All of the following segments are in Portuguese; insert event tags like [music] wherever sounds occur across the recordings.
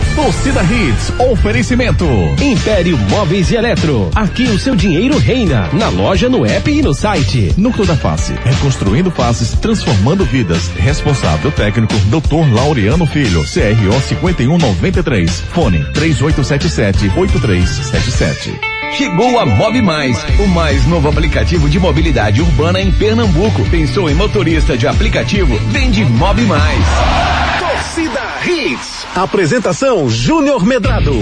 Torcida Hits, oferecimento. Império Móveis e Eletro. Aqui o seu dinheiro reina. Na loja, no app e no site. Núcleo da Face, reconstruindo faces, transformando vidas. Responsável técnico, Dr. Laureano Filho, CRO 5193. Fone 3877-8377. Chegou a Mob Mais, o mais novo aplicativo de mobilidade urbana em Pernambuco. Pensou em motorista de aplicativo? Vende Mob Mais. Torcida Hits. Apresentação Júnior Medrado.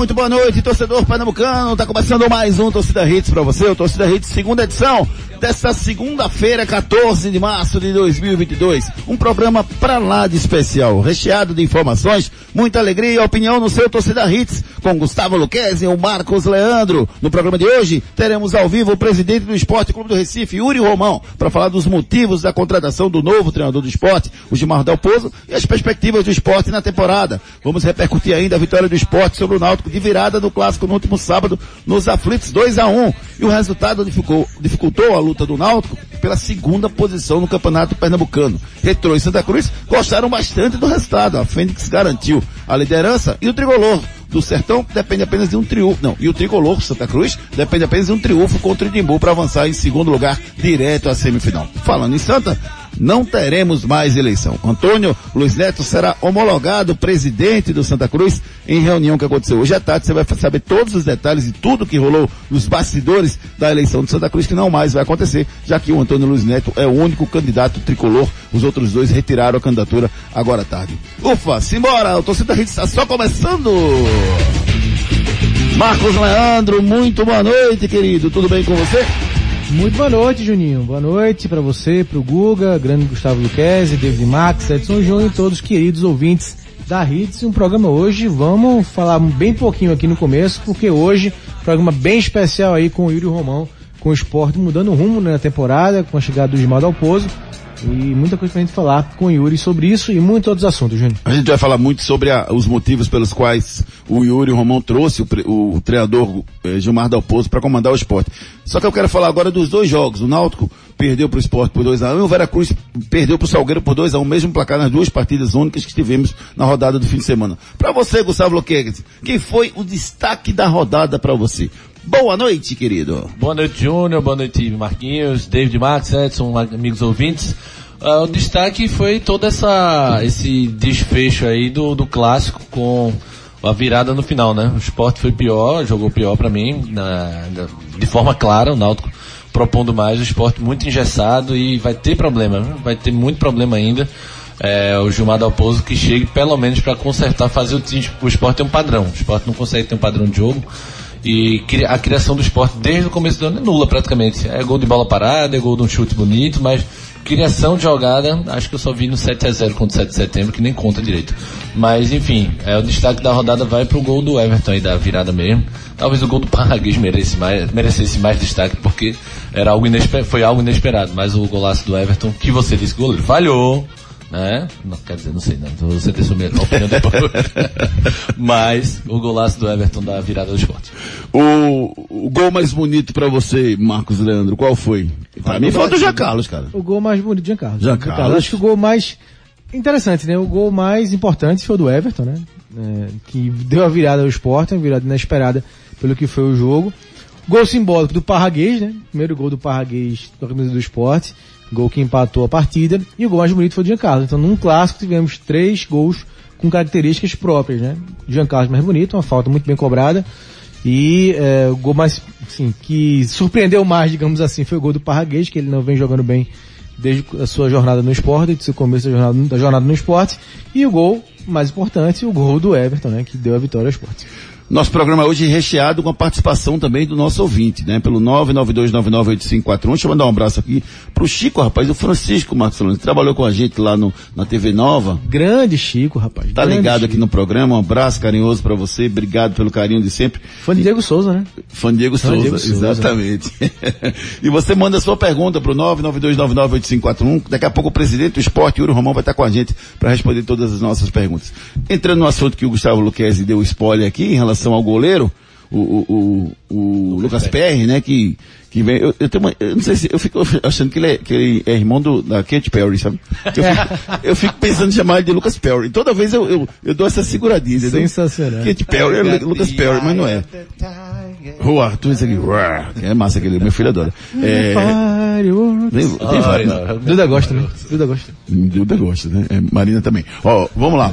Muito boa noite, torcedor pernambucano. Tá começando mais um Torcida Hits pra você, o Torcida Hits segunda edição desta segunda-feira, 14 de março de 2022. Um programa pra lá de especial, recheado de informações, muita alegria e opinião no seu Torcida Hits, com Gustavo Luquezzi e o Marcos Leandro. No programa de hoje, teremos ao vivo o presidente do Esporte Clube do Recife, Yuri Romão, para falar dos motivos da contratação do novo treinador do esporte, o Gilmar Dalpozo, e as perspectivas do esporte na temporada. Vamos repercutir ainda a vitória do esporte sobre o Náutico de virada no clássico no último sábado, nos aflitos 2 a 1 E o resultado dificultou, a luta do Náutico pela segunda posição no Campeonato Pernambucano. Retrô e Santa Cruz gostaram bastante do resultado. A Fênix garantiu a liderança e o Tricolor do Sertão depende apenas de um triunfo. Não, e o Tricolor Santa Cruz depende apenas de um triunfo contra o Idimbu para avançar em segundo lugar direto à semifinal. Falando em Santa, não teremos mais eleição. Antônio Luiz Neto será homologado presidente do Santa Cruz em reunião que aconteceu hoje à tarde. Você vai saber todos os detalhes e tudo que rolou nos bastidores da eleição do Santa Cruz, que não mais vai acontecer, já que o Antônio Luiz Neto é o único candidato tricolor. Os outros dois retiraram a candidatura agora à tarde. Ufa, simbora! O torcida Rede está só começando! Marcos Leandro, muito boa noite, querido. Tudo bem com você? Muito boa noite, Juninho. Boa noite para você, para o Guga, grande Gustavo Luquezzi, David Max, Edson Júnior e todos os queridos ouvintes da Hits. Um programa hoje, vamos falar bem pouquinho aqui no começo, porque hoje, programa bem especial aí com o Yuri Romão, com o esporte mudando o rumo na temporada, com a chegada do Gilmar Dalpozo. E muita coisa pra gente falar com o Yuri sobre isso e muitos outros assuntos, Júnior. A gente vai falar muito sobre a, os motivos pelos quais o Yuri Romão trouxe o, o treinador eh, Gilmar Dalpozo para comandar o esporte. Só que eu quero falar agora dos dois jogos. O Náutico perdeu para o esporte por 2x1 e o Veracruz perdeu para o Salgueiro por 2x1, mesmo placar nas duas partidas únicas que tivemos na rodada do fim de semana. Para você, Gustavo Loquegues, quem foi o destaque da rodada para você? Boa noite, querido. Boa noite, Júnior. Boa noite, Marquinhos, David Max, Edson, amigos ouvintes. Ah, o destaque foi todo essa, esse desfecho aí do, do clássico com a virada no final, né? O esporte foi pior, jogou pior para mim, na- na- de forma clara, o Náutico propondo mais, o esporte muito engessado e vai ter problema, vai ter muito problema ainda. É, o Gilmar Dalpozo que chegue pelo menos para consertar, fazer o time. O esporte tem um padrão, o esporte não consegue ter um padrão de jogo. E a criação do esporte desde o começo do ano é nula praticamente. É gol de bola parada, é gol de um chute bonito, mas criação de jogada, acho que eu só vi no 7x0 contra o 7 de setembro, que nem conta direito. Mas enfim, é, o destaque da rodada vai pro gol do Everton aí da virada mesmo. Talvez o gol do Parraguês merecesse mais, merecesse mais destaque, porque era algo inesper, foi algo inesperado. Mas o golaço do Everton, que você disse goleiro falhou, né? Não, quer dizer, não sei, não. Você tem sua opinião depois. [laughs] Mas o golaço do Everton da virada do esporte. O, o gol mais bonito para você, Marcos Leandro, qual foi? Para mim foi o do Jean Carlos, cara. O gol mais bonito Jean Carlos. Jean Carlos. Acho que o gol mais interessante, né? O gol mais importante foi o do Everton, né? É, que deu a virada ao esporte, uma virada inesperada pelo que foi o jogo. Gol simbólico do Parraguês, né? Primeiro gol do Parraguês da camisa do esporte. Gol que empatou a partida. E o gol mais bonito foi o Carlos. Então, num clássico, tivemos três gols com características próprias, né? Jean Carlos mais bonito, uma falta muito bem cobrada. E é, o gol mais, assim, que surpreendeu mais, digamos assim, foi o gol do Parraguês, que ele não vem jogando bem desde a sua jornada no esporte, desde o começo da jornada, da jornada no esporte. E o gol mais importante, o gol do Everton, né? Que deu a vitória ao esporte. Nosso programa hoje é recheado com a participação também do nosso ouvinte, né? Pelo 992998541. Deixa eu mandar um abraço aqui pro Chico, rapaz, o Francisco Marcelino, que trabalhou com a gente lá no, na TV Nova. Grande Chico, rapaz. Tá ligado Chico. aqui no programa. Um abraço carinhoso pra você. Obrigado pelo carinho de sempre. Fã de Diego Souza, né? Fã Diego Fã Souza, Diego Souza. exatamente. [laughs] e você manda a sua pergunta pro 992998541. Daqui a pouco o presidente do esporte, Yuri Romão, vai estar com a gente para responder todas as nossas perguntas. Entrando no assunto que o Gustavo Luquezzi deu spoiler aqui em relação ao goleiro, o, o, o, o Lucas Perry, né, que, que vem, eu, eu tenho uma, eu não sei se, eu fico achando que ele é, que ele é irmão do, da Kate Perry, sabe? Eu fico, [laughs] eu fico pensando em chamar ele de Lucas Perry. Toda vez eu, eu, eu dou essa seguradinha? Sensacional. Kate Perry é Lu- Lucas Perry, mas não é. O Arthur, isso aqui, é massa aquele, meu filho adora. É, tem, tem vários. Duda gosta, né? Duda gosta. Duda gosta, né? É, Marina também. Ó, vamos lá.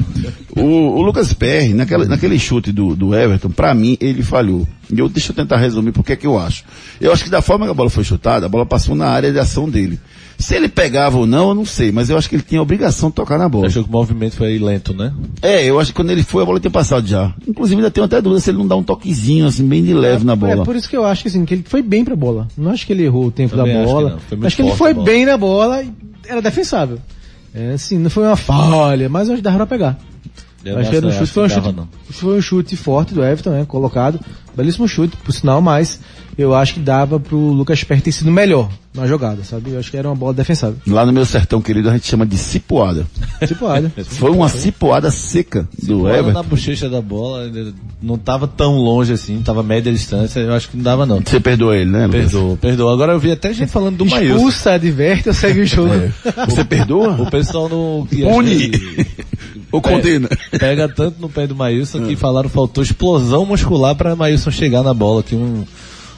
O, o Lucas Perry, naquela, naquele chute do, do Everton, pra mim, ele falhou. E eu, deixa eu tentar resumir porque é que eu acho. Eu acho que da forma que a bola foi chutada, a bola passou na área de ação dele. Se ele pegava ou não, eu não sei, mas eu acho que ele tinha a obrigação de tocar na bola. Achou que o movimento foi lento, né? É, eu acho que quando ele foi, a bola tinha passado já. Inclusive, ainda tenho até dúvida se ele não dá um toquezinho, assim, bem de leve na bola. É por isso que eu acho que assim, que ele foi bem pra bola. Não acho que ele errou o tempo Também da acho que bola. Foi muito acho que ele foi bem na bola e era defensável. É, assim, não foi uma falha, mas eu acho que dava pra pegar. Eu acho que era um chute, foi um chute, foi um chute forte do Everton, né? Colocado. Belíssimo chute, por sinal, mas eu acho que dava pro Lucas Perry ter sido melhor na jogada, sabe? Eu acho que era uma bola defensável. Lá no meu sertão querido, a gente chama de cipoada. Olha. [laughs] Foi uma cipoada seca do Bola Everton. na bochecha da bola, não tava tão longe assim, tava média distância, eu acho que não dava não. Você perdoa ele, né, Lucas? Perdoa, perdoa. Agora eu vi até gente falando do Maílson. Expulsa, adverte segue o [laughs] jogo. Você perdoa? O pessoal no... Pune! Ou condena? Pega tanto no pé do Maílson que falaram que faltou explosão muscular para Maílson chegar na bola, que um,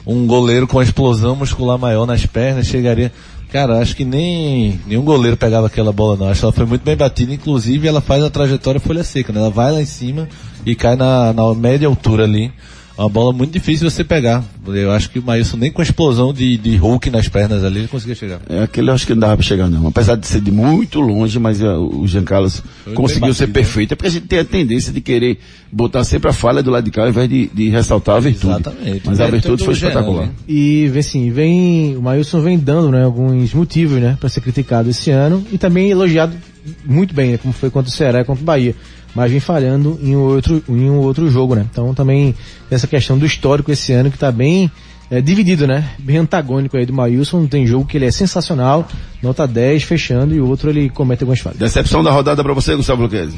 um goleiro com explosão muscular maior nas pernas chegaria... Cara, acho que nem nenhum goleiro pegava aquela bola não. Acho que ela foi muito bem batida, inclusive ela faz a trajetória folha seca, né? Ela vai lá em cima e cai na, na média altura ali. Uma bola muito difícil de você pegar. Eu acho que o Maílson nem com a explosão de, de Hulk nas pernas ali ele conseguia chegar. É, aquele eu acho que não dava pra chegar não. Apesar de ser de muito longe, mas uh, o Jean Carlos Foi conseguiu bem ser batido, perfeito. É porque a gente tem a tendência de querer botar sempre a falha do lado de cá ao invés de, de ressaltar a virtude. Exatamente. Mas a virtude foi espetacular. né? E vem assim, vem, o Maílson vem dando, né, alguns motivos, né, para ser criticado esse ano e também elogiado muito bem, né, como foi contra o Ceará e contra o Bahia. Mas vem falhando em um outro, em um outro jogo, né. Então também essa questão do histórico esse ano que tá bem é, dividido, né, bem antagônico aí do Maílson. Tem jogo que ele é sensacional, nota 10, fechando, e o outro ele comete algumas falhas. Decepção da rodada pra você, Gustavo Luquezzi.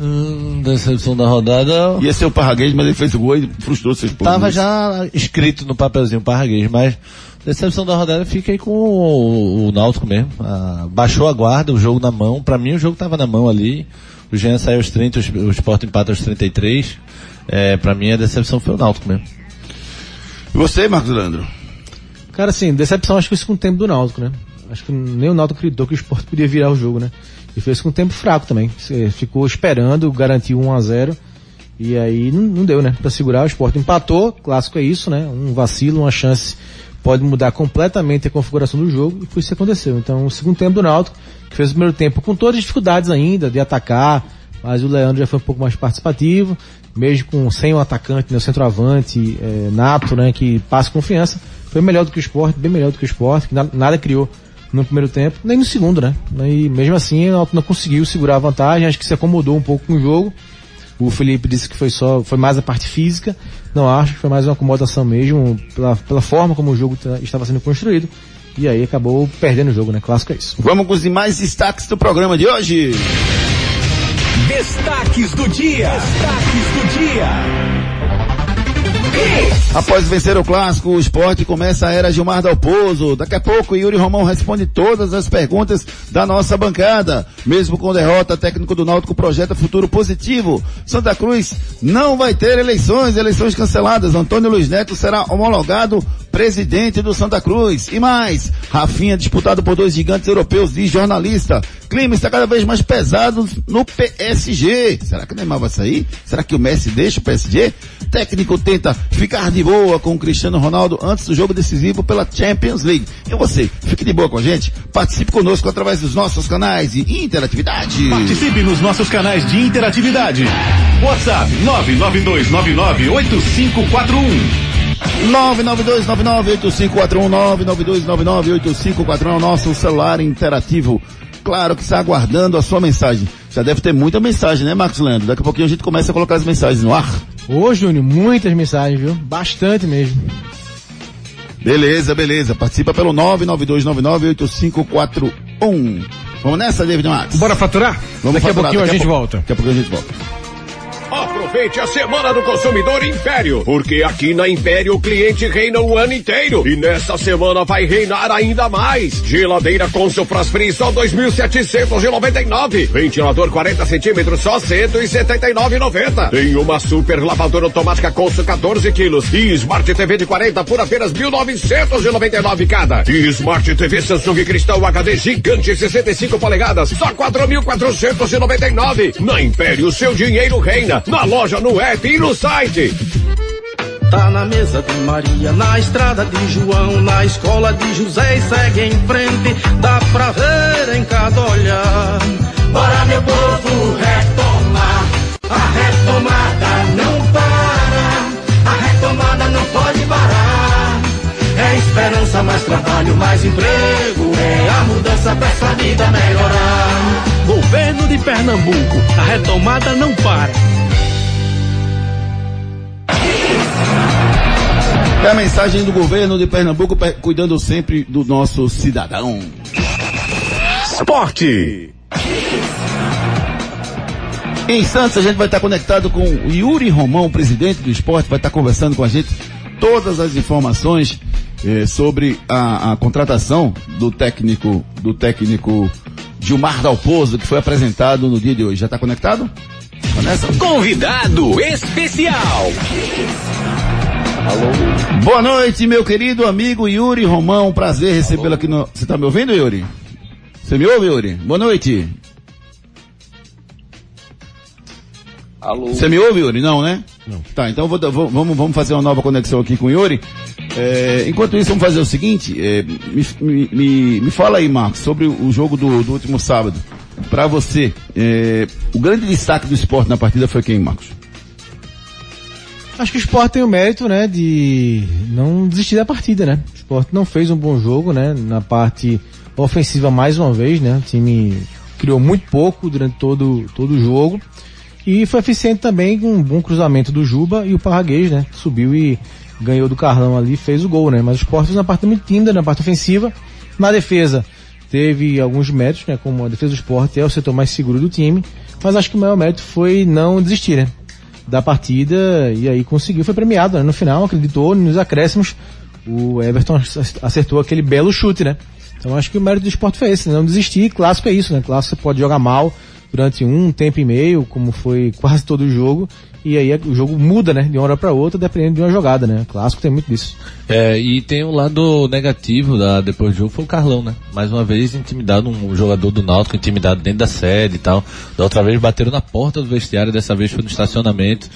Hum, decepção da rodada. Ia ser o Parraguês, mas ele fez o gol e frustrou seus pontos. Tava já escrito no papelzinho Parraguês, mas decepção da rodada fica aí com o, o Náutico mesmo. Ah, baixou a guarda, o jogo na mão. Pra mim o jogo tava na mão ali. O Jean saiu aos 30, os- o Sport empata aos 33. É, pra mim a decepção foi o Náutico mesmo. E você, Marcos Leandro? Cara, assim, decepção acho que isso com o tempo do Náutico, né? Acho que nem o Náutico acreditou que o Sport podia virar o jogo, né? E fez com um tempo fraco também. Você ficou esperando, garantiu 1 a 0 e aí não, não deu, né? Pra segurar, o Sport empatou, clássico é isso, né? Um vacilo, uma chance pode mudar completamente a configuração do jogo e foi isso que aconteceu. Então, o segundo tempo do Náutico, que fez o primeiro tempo com todas as dificuldades ainda de atacar, mas o Leandro já foi um pouco mais participativo, mesmo com sem um atacante, né, o centroavante, é, nato, né, que passa confiança, foi melhor do que o Sport, bem melhor do que o Sport, que na- nada criou no primeiro tempo, nem no segundo, né? E mesmo assim, o Náutico não conseguiu segurar a vantagem, acho que se acomodou um pouco com o jogo. O Felipe disse que foi só, foi mais a parte física. Não acho que foi mais uma acomodação mesmo, pela, pela forma como o jogo tá- estava sendo construído. E aí acabou perdendo o jogo, né? Clássico é isso. Vamos com os demais destaques do programa de hoje. Destaques do dia. Destaques do dia. Após vencer o clássico, o esporte começa a era Gilmar Dalpozo. Daqui a pouco, Yuri Romão responde todas as perguntas da nossa bancada. Mesmo com derrota, técnico do Náutico projeta futuro positivo. Santa Cruz não vai ter eleições, eleições canceladas. Antônio Luiz Neto será homologado presidente do Santa Cruz. E mais, Rafinha disputado por dois gigantes europeus, diz jornalista. Clima está cada vez mais pesado no PSG. Será que o Neymar vai sair? Será que o Messi deixa o PSG? Técnico tenta ficar de boa com o Cristiano Ronaldo antes do jogo decisivo pela Champions League. E você, fique de boa com a gente. Participe conosco através dos nossos canais de interatividade. Participe nos nossos canais de interatividade. WhatsApp 992998541. 992998541 é o nosso celular interativo. Claro que está aguardando a sua mensagem. Já deve ter muita mensagem, né, Marcos Leandro? Daqui a pouquinho a gente começa a colocar as mensagens no ar. Ô, Júnior, muitas mensagens, viu? Bastante mesmo. Beleza, beleza. Participa pelo 992998541. Vamos nessa, David Max? Bora faturar? Vamos Daqui a faturar, pouquinho a daqui gente volta. Daqui a pouquinho a gente volta. Aproveite a Semana do Consumidor Império, porque aqui na Império o cliente reina o ano inteiro. E nessa semana vai reinar ainda mais. Geladeira Consul Free só 2.799. Ventilador 40 centímetros só 179,90. Tem uma super lavadora automática Consul 14 quilos e Smart TV de 40 por apenas 1.999 cada. E Smart TV Samsung Cristal HD gigante 65 polegadas só 4.499. Na Império seu dinheiro reina. Na loja, no app e no site. Tá na mesa de Maria, na estrada de João, na escola de José e segue em frente, dá pra ver em cada olhar. Bora meu povo retomar, a retomada não para, a retomada não pode parar. É esperança, mais trabalho, mais emprego, é a mudança pra essa vida melhorar. Governo de Pernambuco, a retomada não para. É a mensagem do governo de Pernambuco pe- cuidando sempre do nosso cidadão. Esporte. Em Santos a gente vai estar conectado com o Yuri Romão, presidente do esporte, vai estar conversando com a gente todas as informações eh, sobre a, a contratação do técnico, do técnico Gilmar Dalpozo, que foi apresentado no dia de hoje. Já está conectado? Tá nessa? Convidado especial. Boa noite, meu querido amigo Yuri Romão. Prazer recebê-lo aqui no. Você tá me ouvindo, Yuri? Você me ouve, Yuri? Boa noite. Alô? Você me ouve, Yuri? Não, né? Não. Tá, então vou, vou- vamos, vamos fazer uma nova conexão aqui com o Yuri. É, enquanto isso, vamos fazer o seguinte. é, me, me, me, fala aí, Marcos, sobre o jogo do, do último sábado. Pra você, é, o grande destaque do esporte na partida foi quem, Marcos? Acho que o Sport tem o mérito, né, de não desistir da partida, né? O Sport não fez um bom jogo, né, na parte ofensiva mais uma vez, né? O time criou muito pouco durante todo, todo o jogo. E foi eficiente também com um bom cruzamento do Juba e o Parraguês, né? Subiu e ganhou do Carlão ali fez o gol, né? Mas o Sport fez uma parte muito tímida na parte ofensiva. Na defesa, teve alguns méritos, né? Como a defesa do Sport é o setor mais seguro do time. Mas acho que o maior mérito foi não desistir, né? Da partida e aí conseguiu, foi premiado, né? No final, acreditou nos acréscimos. O Everton acertou aquele belo chute, né? Então acho que o mérito do esporte foi esse, né? não desistir. Clássico é isso, né? Clássico pode jogar mal durante um tempo e meio, como foi quase todo o jogo, e aí o jogo muda, né? De uma hora para outra, dependendo de uma jogada, né? Clássico tem muito disso. É, e tem um lado negativo da, depois do jogo, foi o Carlão, né? Mais uma vez intimidado, um jogador do Náutico intimidado dentro da sede e tal. Da outra vez bateram na porta do vestiário, dessa vez foi no estacionamento.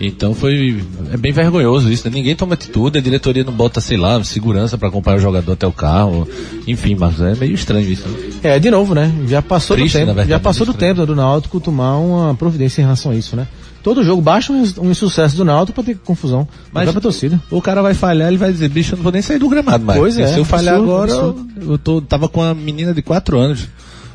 Então foi, é bem vergonhoso isso, né? Ninguém toma atitude, a diretoria não bota, sei lá, segurança para acompanhar o jogador até o carro. Enfim, mas é meio estranho isso. né? É, de novo, né? Já passou Triste, do tempo, verdade, já passou do tempo do Náutico tomar uma providência em relação a isso, né? Todo jogo baixa um, um insucesso do Náutico pra ter confusão. Mas pra torcida. O cara vai falhar, ele vai dizer, bicho, eu não vou nem sair do gramado mais. Pois é, Se eu falhar absurdo, agora, absurdo. eu, eu tô, tava com a menina de 4 anos.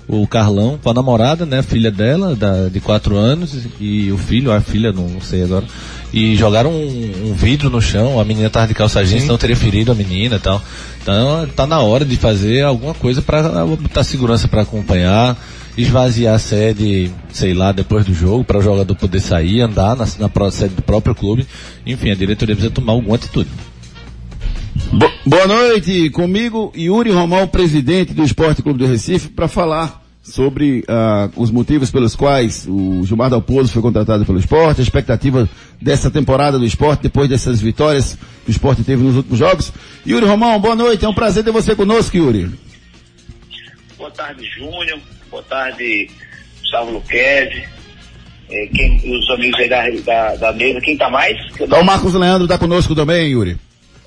O Carlão, com a namorada, né, a filha dela, da, de 4 anos, e o filho, a filha, não, não sei agora. E jogaram um, um vidro no chão, a menina tava de calça jeans, não teria ferido a menina e tal. Então, tá na hora de fazer alguma coisa para botar segurança para acompanhar, esvaziar a sede, sei lá, depois do jogo, para o jogador poder sair, andar na, na sede do próprio clube. Enfim, a diretoria precisa tomar alguma atitude. Bo- boa noite, comigo Yuri Romão, presidente do Esporte Clube do Recife, para falar sobre ah, os motivos pelos quais o Gilmar Dalpozo foi contratado pelo esporte, a expectativa dessa temporada do esporte, depois dessas vitórias que o esporte teve nos últimos jogos. Yuri Romão, boa noite, é um prazer ter você conosco, Yuri. Boa tarde, Júnior. Boa tarde, Gustavo Luquezzi. É, quem, os amigos aí da, da, da mesa. Quem tá mais? Então o Marcos Leandro está conosco também, Yuri.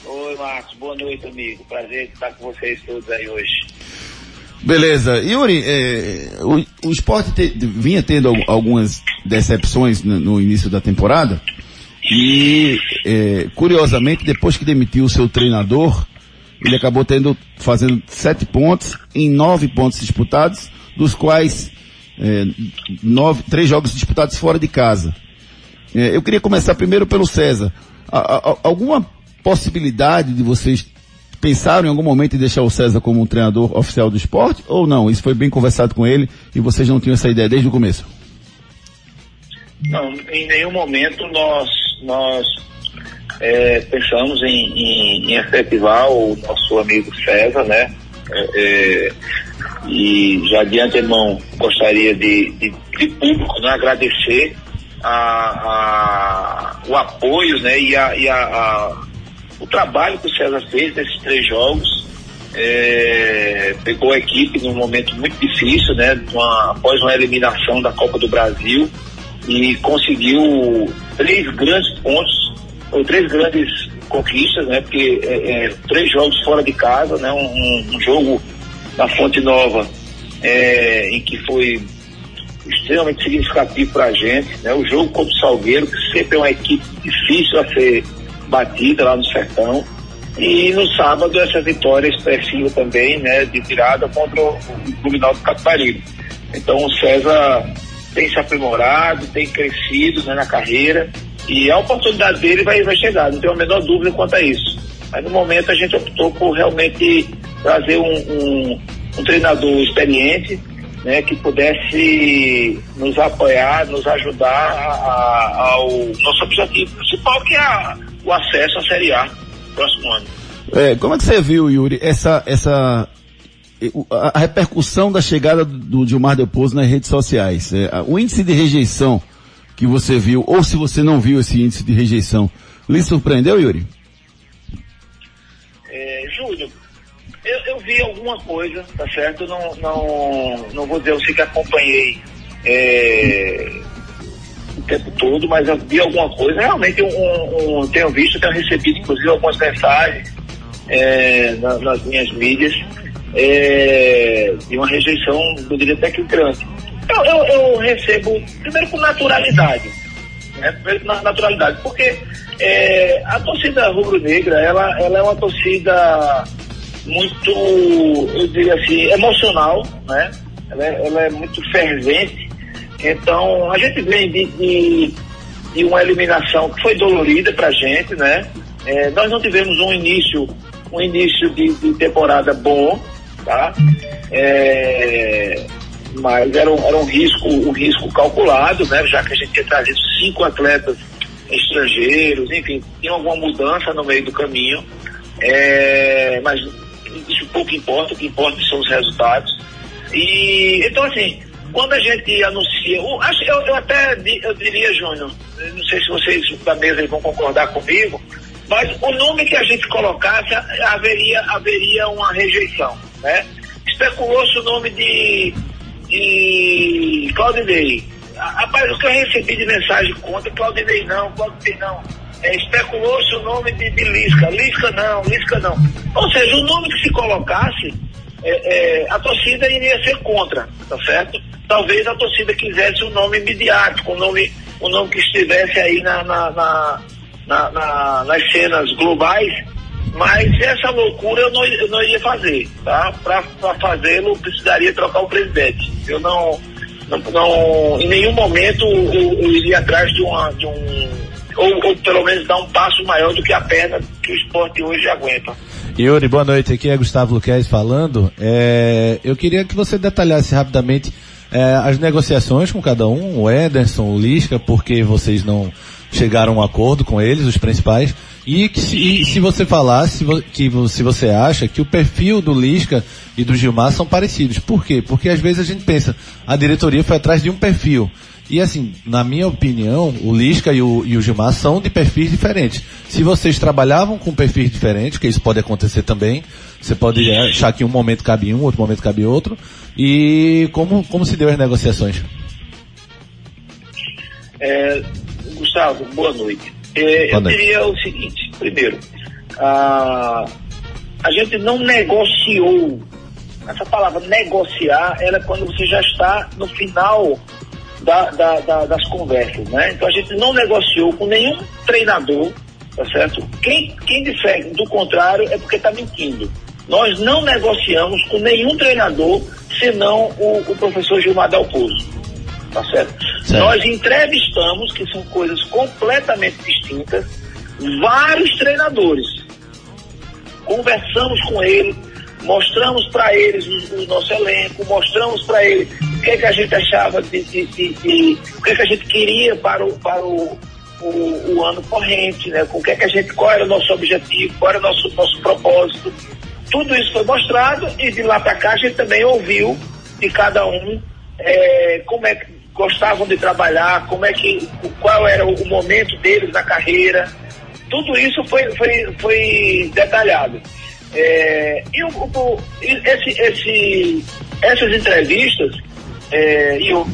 Oi, Marcos. Boa noite, amigo. Prazer estar com vocês todos aí hoje. Beleza. Yuri, é, o, o esporte te, vinha tendo al- algumas decepções no, no início da temporada e, é, curiosamente, depois que demitiu o seu treinador, ele acabou tendo, fazendo sete pontos em nove pontos disputados, dos quais é, nove, três jogos disputados fora de casa. É, eu queria começar primeiro pelo César. A- a- alguma possibilidade de vocês pensaram em algum momento em deixar o César como um treinador oficial do esporte ou não? Isso foi bem conversado com ele e vocês não tinham essa ideia desde o começo? Não, em nenhum momento nós, nós é, pensamos em, em, em efetivar o nosso amigo César, né? É, é, e já de antemão gostaria de, de, de público né, agradecer a, a, o apoio né, e, a, e a, o trabalho que o César fez nesses três jogos. É, pegou a equipe num momento muito difícil, né? uma- após uma eliminação da Copa do Brasil e conseguiu três grandes pontos, ou três grandes conquistas, né? Porque é, é, três jogos fora de casa, né? Um- um jogo na Fonte Nova é, em que foi extremamente significativo para a gente, né? O jogo contra o Salgueiro, que sempre é uma equipe difícil a ser batida lá no Sertão. E no sábado essa vitória expressiva também, né, de tirada contra o o Clube Náutico Capibaribe. Então o César tem se aprimorado, tem crescido né, na carreira e a oportunidade dele vai, vai chegar, não tenho a menor dúvida quanto a isso. Mas no momento a gente optou por realmente trazer um, um, um treinador experiente, né, que pudesse nos apoiar, nos ajudar a- ao nosso objetivo principal, que é a- o acesso à Série A no próximo ano. É, como é que você viu, Yuri, essa, essa, a, repercussão da chegada do, Gilmar Del nas redes sociais? É, o índice de rejeição que você viu, ou se você não viu esse índice de rejeição, lhe surpreendeu, Yuri? É, Júlio, eu, eu vi alguma coisa, tá certo? Não, não, não vou dizer, eu sei que acompanhei é, o tempo todo, mas eu vi alguma coisa. Realmente, um, um- tenho visto, tenho recebido, inclusive, algumas mensagens é, na- nas minhas mídias é, de uma rejeição, eu diria até que grande. Eu, eu, eu recebo, primeiro, com naturalidade né, na naturalidade, porque é, a torcida rubro-negra, ela, ela é uma torcida muito, eu diria assim, emocional, né? Ela é, ela é muito fervente. Então, a gente vem de, de, de uma eliminação que foi dolorida pra gente, né? É, nós não tivemos um início, um início de, de temporada bom, tá? É, mas era um, era um risco, um risco calculado, né? Já que a gente tinha trazido cinco atletas estrangeiros, enfim, tinha alguma mudança no meio do caminho. É, mas isso pouco importa, o que importa são os resultados. E então assim, quando a gente anuncia, eu, eu até eu diria, Júnior, não sei se vocês da mesa vão concordar comigo, mas o nome que a gente colocasse haveria, haveria uma rejeição, né? Especulou-se o nome de, de Claudinei. Rapaz, o que eu recebi de mensagem contra, Claudinei não, Claudinei não. É, Especulou-se o nome de, de Lisca, Lisca não, Lisca não. Ou seja, o nome que se colocasse, é, é, a torcida iria ser contra, tá certo? Talvez a torcida quisesse um nome midiático, um nome, um nome que estivesse aí na, na, na, na- na- nas cenas globais, mas essa loucura eu não, eu não iria fazer, tá? Para fazê-lo, precisaria trocar o presidente. Eu não, não, não- em nenhum momento eu, eu iria atrás de, uma, de um, ou, ou pelo menos dar um passo maior do que a perna que o esporte hoje aguenta. Yuri, boa noite. Aqui é Gustavo Luquez falando. É, eu queria que você detalhasse rapidamente é, as negociações com cada um, o Ederson, o Lisca, porque vocês não chegaram a um acordo com eles, os principais, e que se, e se você falasse que se você acha que o perfil do Lisca e do Gilmar são parecidos. Por quê? Porque às vezes a gente pensa, a diretoria foi atrás de um perfil. E assim, na minha opinião, o Lisca e o, e o Gilmar são de perfis diferentes. Se vocês trabalhavam com perfis diferentes, que isso pode acontecer também, você pode achar que um momento cabe um, outro momento cabe outro. E como, como se deu as negociações? É, Gustavo, boa noite. É, Boa eu noite. diria o seguinte, primeiro, a, a gente não negociou essa palavra negociar, ela é quando você já está no final da, da, da, das conversas, né? Então a gente não negociou com nenhum treinador, tá certo? Quem, quem disser do contrário é porque está mentindo. Nós não negociamos com nenhum treinador, senão o, o professor Gilmar Dalpozo, tá certo? Certo. Nós entrevistamos, que são coisas completamente distintas, vários treinadores. Conversamos com ele, mostramos para eles o, o nosso elenco, mostramos para eles o que, é que a gente achava de, de- de- de- o que, é que a gente queria para o, para o, o, o ano corrente, né? Com o que, é que a gente, qual era o nosso objetivo, qual era o nosso, nosso propósito. Tudo isso foi mostrado e de lá para cá a gente também ouviu de cada um eh, como é que gostavam de trabalhar, como é que, qual era o momento deles na carreira. Tudo isso foi, foi, foi detalhado. É, e o, o- esse, esse, essas entrevistas, é, e eu,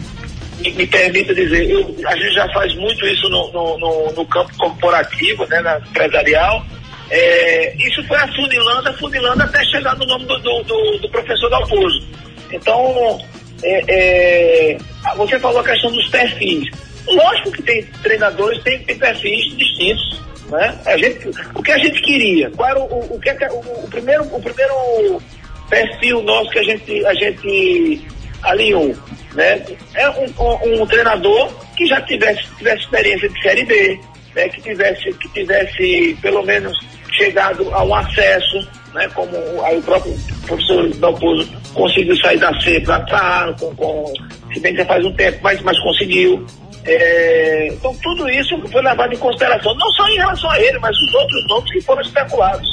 me, me permita dizer, eu- a gente já faz muito isso no, no, no- no campo corporativo, né, na empresarial. É, isso foi afunilando, afunilando até chegar no nome do, do, do- do professor Dalpozo. Então, é, é, você falou a questão dos perfis. Lógico que tem treinadores, tem, tem perfis distintos. Né? A gente, o que a gente queria? Qual era o, o, que é que- o, o primeiro, o primeiro perfil nosso que a gente, a gente alinhou? Né? É um, um- um treinador que já tivesse, tivesse experiência de Série B, né? que, tivesse, que tivesse pelo menos chegado a um acesso, né? como aí o próprio professor Dalpozo conseguiu sair da C para A, com, com, se bem que já faz um tempo, mas, mas conseguiu. É, então tudo isso foi levado em consideração, não só em relação a ele, mas os outros nomes que foram especulados.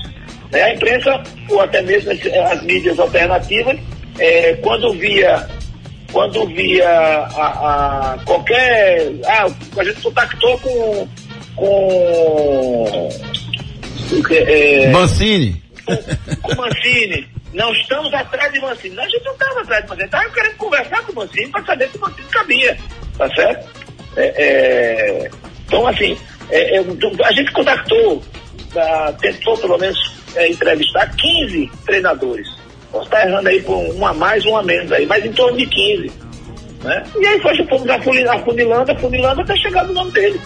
né? A imprensa, ou até mesmo as, as mídias alternativas, é, quando via quando via a, a qualquer. Ah, a gente contactou com. com é, Mancini. com o Mancini. Não estamos atrás de Mancini. Não, a gente não estava atrás de Mancini. Estava querendo conversar com o Mancini para saber se o Mancini cabia. Tá certo? É, é, então, assim, é, a gente contactou, ah, tentou pelo menos é, entrevistar 15 treinadores. Posso estar errando aí por um a mais, um a menos aí, mas em torno de 15. Né? E aí foi, fomos afuni- afunilando, afunilando até chegar no nome dele.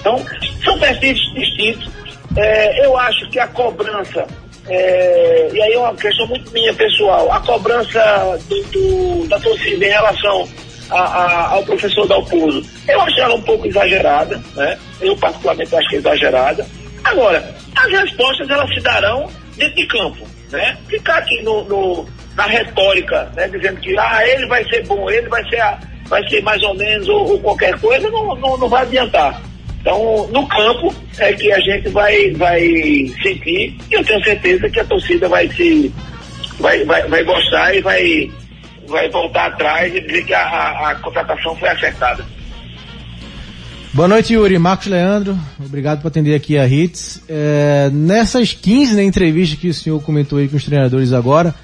Então, são perfis distintos. É, eu acho que a cobrança, é, e aí é uma questão muito minha pessoal, a cobrança do, do- da torcida em relação a- a- ao professor Dalpozo, eu acho ela um pouco exagerada, né? Eu particularmente acho que é exagerada. Agora, as respostas elas se darão dentro de campo, né? Ficar aqui no, no- na retórica, né? Dizendo que ah, ele vai ser bom, ele vai ser, a- vai ser mais ou menos ou, ou qualquer coisa, não, não, não vai adiantar. Então, no campo é que a gente vai, vai sentir e eu tenho certeza que a torcida vai se vai, vai, vai gostar e vai, vai voltar atrás e dizer que a, a, a contratação foi acertada. Boa noite, Yuri. Marcos Leandro, obrigado por atender aqui a Hits. É, nessas 15 né, entrevistas que o senhor comentou aí com os treinadores agora,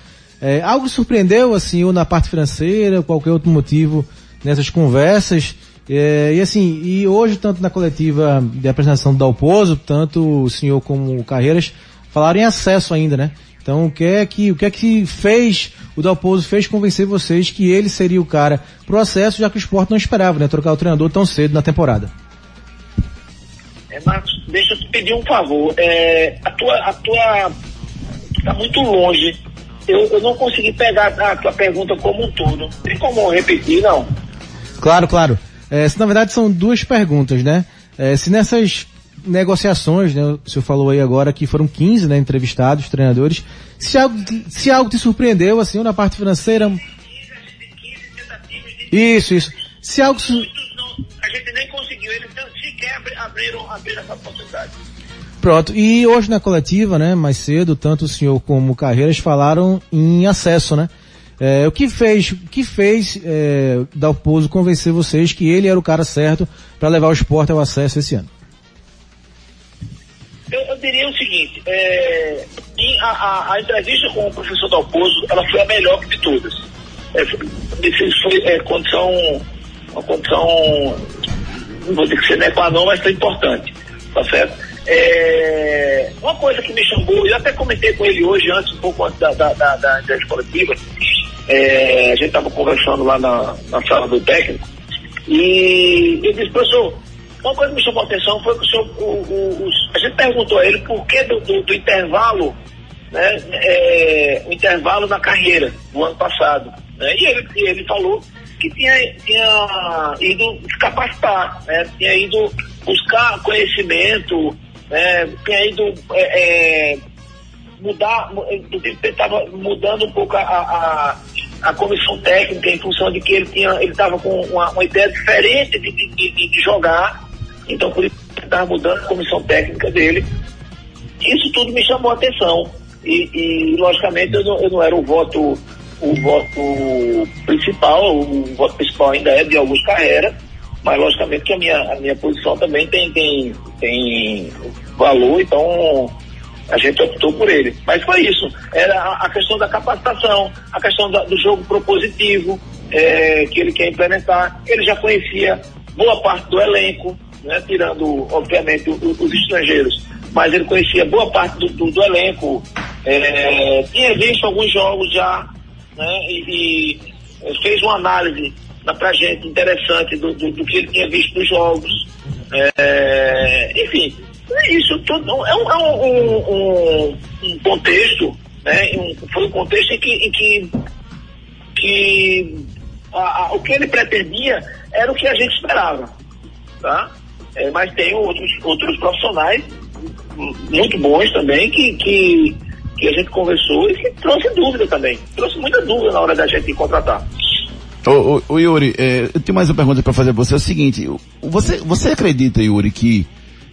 é, algo surpreendeu, assim, ou na parte financeira, qualquer outro motivo nessas conversas? É, e assim, e hoje, tanto na coletiva de apresentação do Dalpozo, tanto o senhor como o Carreiras falaram em acesso ainda, né? Então, o que é que, o que é que fez, o Dalpozo fez convencer vocês que ele seria o cara pro acesso, já que o esporte não esperava, né? Trocar o treinador tão cedo na temporada. É, Marcos, deixa eu te pedir um favor. É, a tua, a tua tá muito longe. Eu, eu não consegui pegar a tua pergunta como um todo. Tem como repetir, não? Claro, claro. É, se na verdade são duas perguntas, né? É, se nessas negociações, né, o senhor falou aí agora que foram 15, né, entrevistados, treinadores, se algo, se algo te surpreendeu, assim, na parte financeira... Isso, isso. Se algo... não, a gente nem conseguiu, eles não sequer abri- abriram, abriram essa possibilidade. Pronto. E hoje na coletiva, né, mais cedo, tanto o senhor como o Carreiras falaram em acesso, né? É, o que fez, o que fez é, Dalpozo convencer vocês que ele era o cara certo para levar o esporte ao acesso esse ano? Diria o seguinte, é, a, a- a entrevista com o professor Dalpozo, ela foi a melhor de todas. É, foi, é, condição, uma condição, não vou dizer que sine qua non, mas foi importante, tá certo? É, uma coisa que me chamou, eu até comentei com ele hoje, antes, um pouco antes da, da, da, da entrevista coletiva, é, a gente estava conversando lá na, na sala do técnico, e ele disse, professor, uma coisa que me chamou a atenção foi que o senhor, o, o, a gente perguntou a ele por que do, do, do intervalo, né, é, o intervalo na carreira do ano passado. Né, e ele, ele falou que tinha, tinha ido se capacitar, né, tinha ido buscar conhecimento, né, tinha ido é, é, mudar, estava mudando um pouco a, a, a comissão técnica em função de que ele tinha, ele estava com uma, uma ideia diferente de, de- de jogar, então por isso estava mudando a comissão técnica dele. Isso tudo me chamou a atenção. E, e, logicamente eu não, eu não era o voto, o voto principal, o voto principal ainda é de Augusto Carreira, mas logicamente que a minha, a minha posição também tem, tem, tem valor, então a gente optou por ele. Mas foi isso. Era a, a questão da capacitação, a questão da- do jogo propositivo eh, que ele quer implementar. Ele já conhecia boa parte do elenco, né, tirando, obviamente, os estrangeiros. Mas ele conhecia boa parte do, do- do elenco. eh, tinha visto alguns jogos já, né, e, e fez uma análise pra gente interessante do, do, do que ele tinha visto nos jogos. É, enfim, é isso tudo é um, é um- um- um- contexto, né? foi um contexto em que, em que, que a- a- o que ele pretendia era o que a gente esperava. Tá? É, mas tem outros, outros profissionais muito bons também que, que, que a gente conversou e que trouxe dúvida também. Trouxe muita dúvida na hora da gente contratar. Ô, Yuri, é, eu tenho mais uma pergunta para fazer pra você. É o seguinte, o- você, você acredita, Yuri, que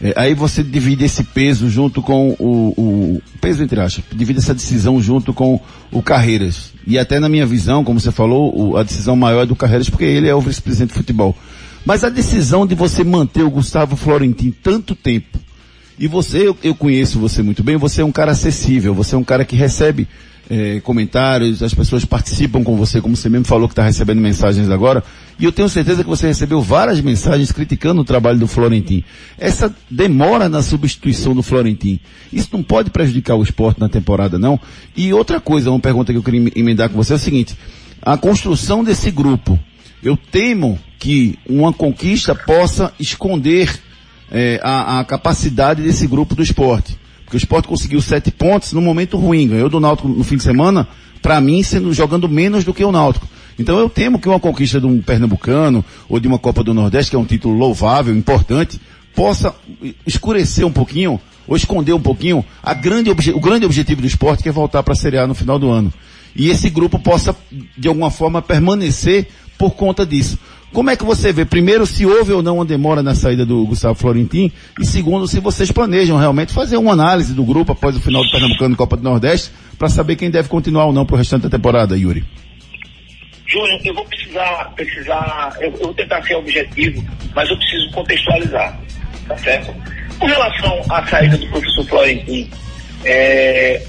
é, aí você divide esse peso junto com o, o peso entre aspas, divide essa decisão junto com o Carreiras. E até na minha visão, como você falou, o- a decisão maior é do Carreiras porque ele é o vice-presidente de futebol. Mas a decisão de você manter o Gustavo Florentin tanto tempo, e você, eu, eu conheço você muito bem, você é um cara acessível, você é um cara que recebe eh, comentários, as pessoas participam com você, como você mesmo falou que está recebendo mensagens agora, e eu tenho certeza que você recebeu várias mensagens criticando o trabalho do Florentin. Essa demora na substituição do Florentin, isso não pode prejudicar o esporte na temporada, não? E outra coisa, uma pergunta que eu queria emendar com você é o seguinte, a construção desse grupo, eu temo que uma conquista possa esconder é, a, a capacidade desse grupo do esporte. Porque o esporte conseguiu sete pontos no momento ruim, ganhou do Náutico no fim de semana, para mim sendo jogando menos do que o Náutico. Então eu temo que uma conquista de um pernambucano ou de uma Copa do Nordeste, que é um título louvável, importante, possa escurecer um pouquinho ou esconder um pouquinho a grande o grande objetivo do esporte que é voltar para a Série A no final do ano. E esse grupo possa, de alguma forma, permanecer por conta disso. Como é que você vê, primeiro, se houve ou não uma demora na saída do Gustavo Florentin, e segundo, se vocês planejam realmente fazer uma análise do grupo após o final do Pernambucano Copa do Nordeste, para saber quem deve continuar ou não para o restante da temporada, Yuri? Júnior, eu vou precisar, precisar, eu, eu vou tentar ser objetivo, mas eu preciso contextualizar, tá certo? Com relação à saída do professor Florentin, é,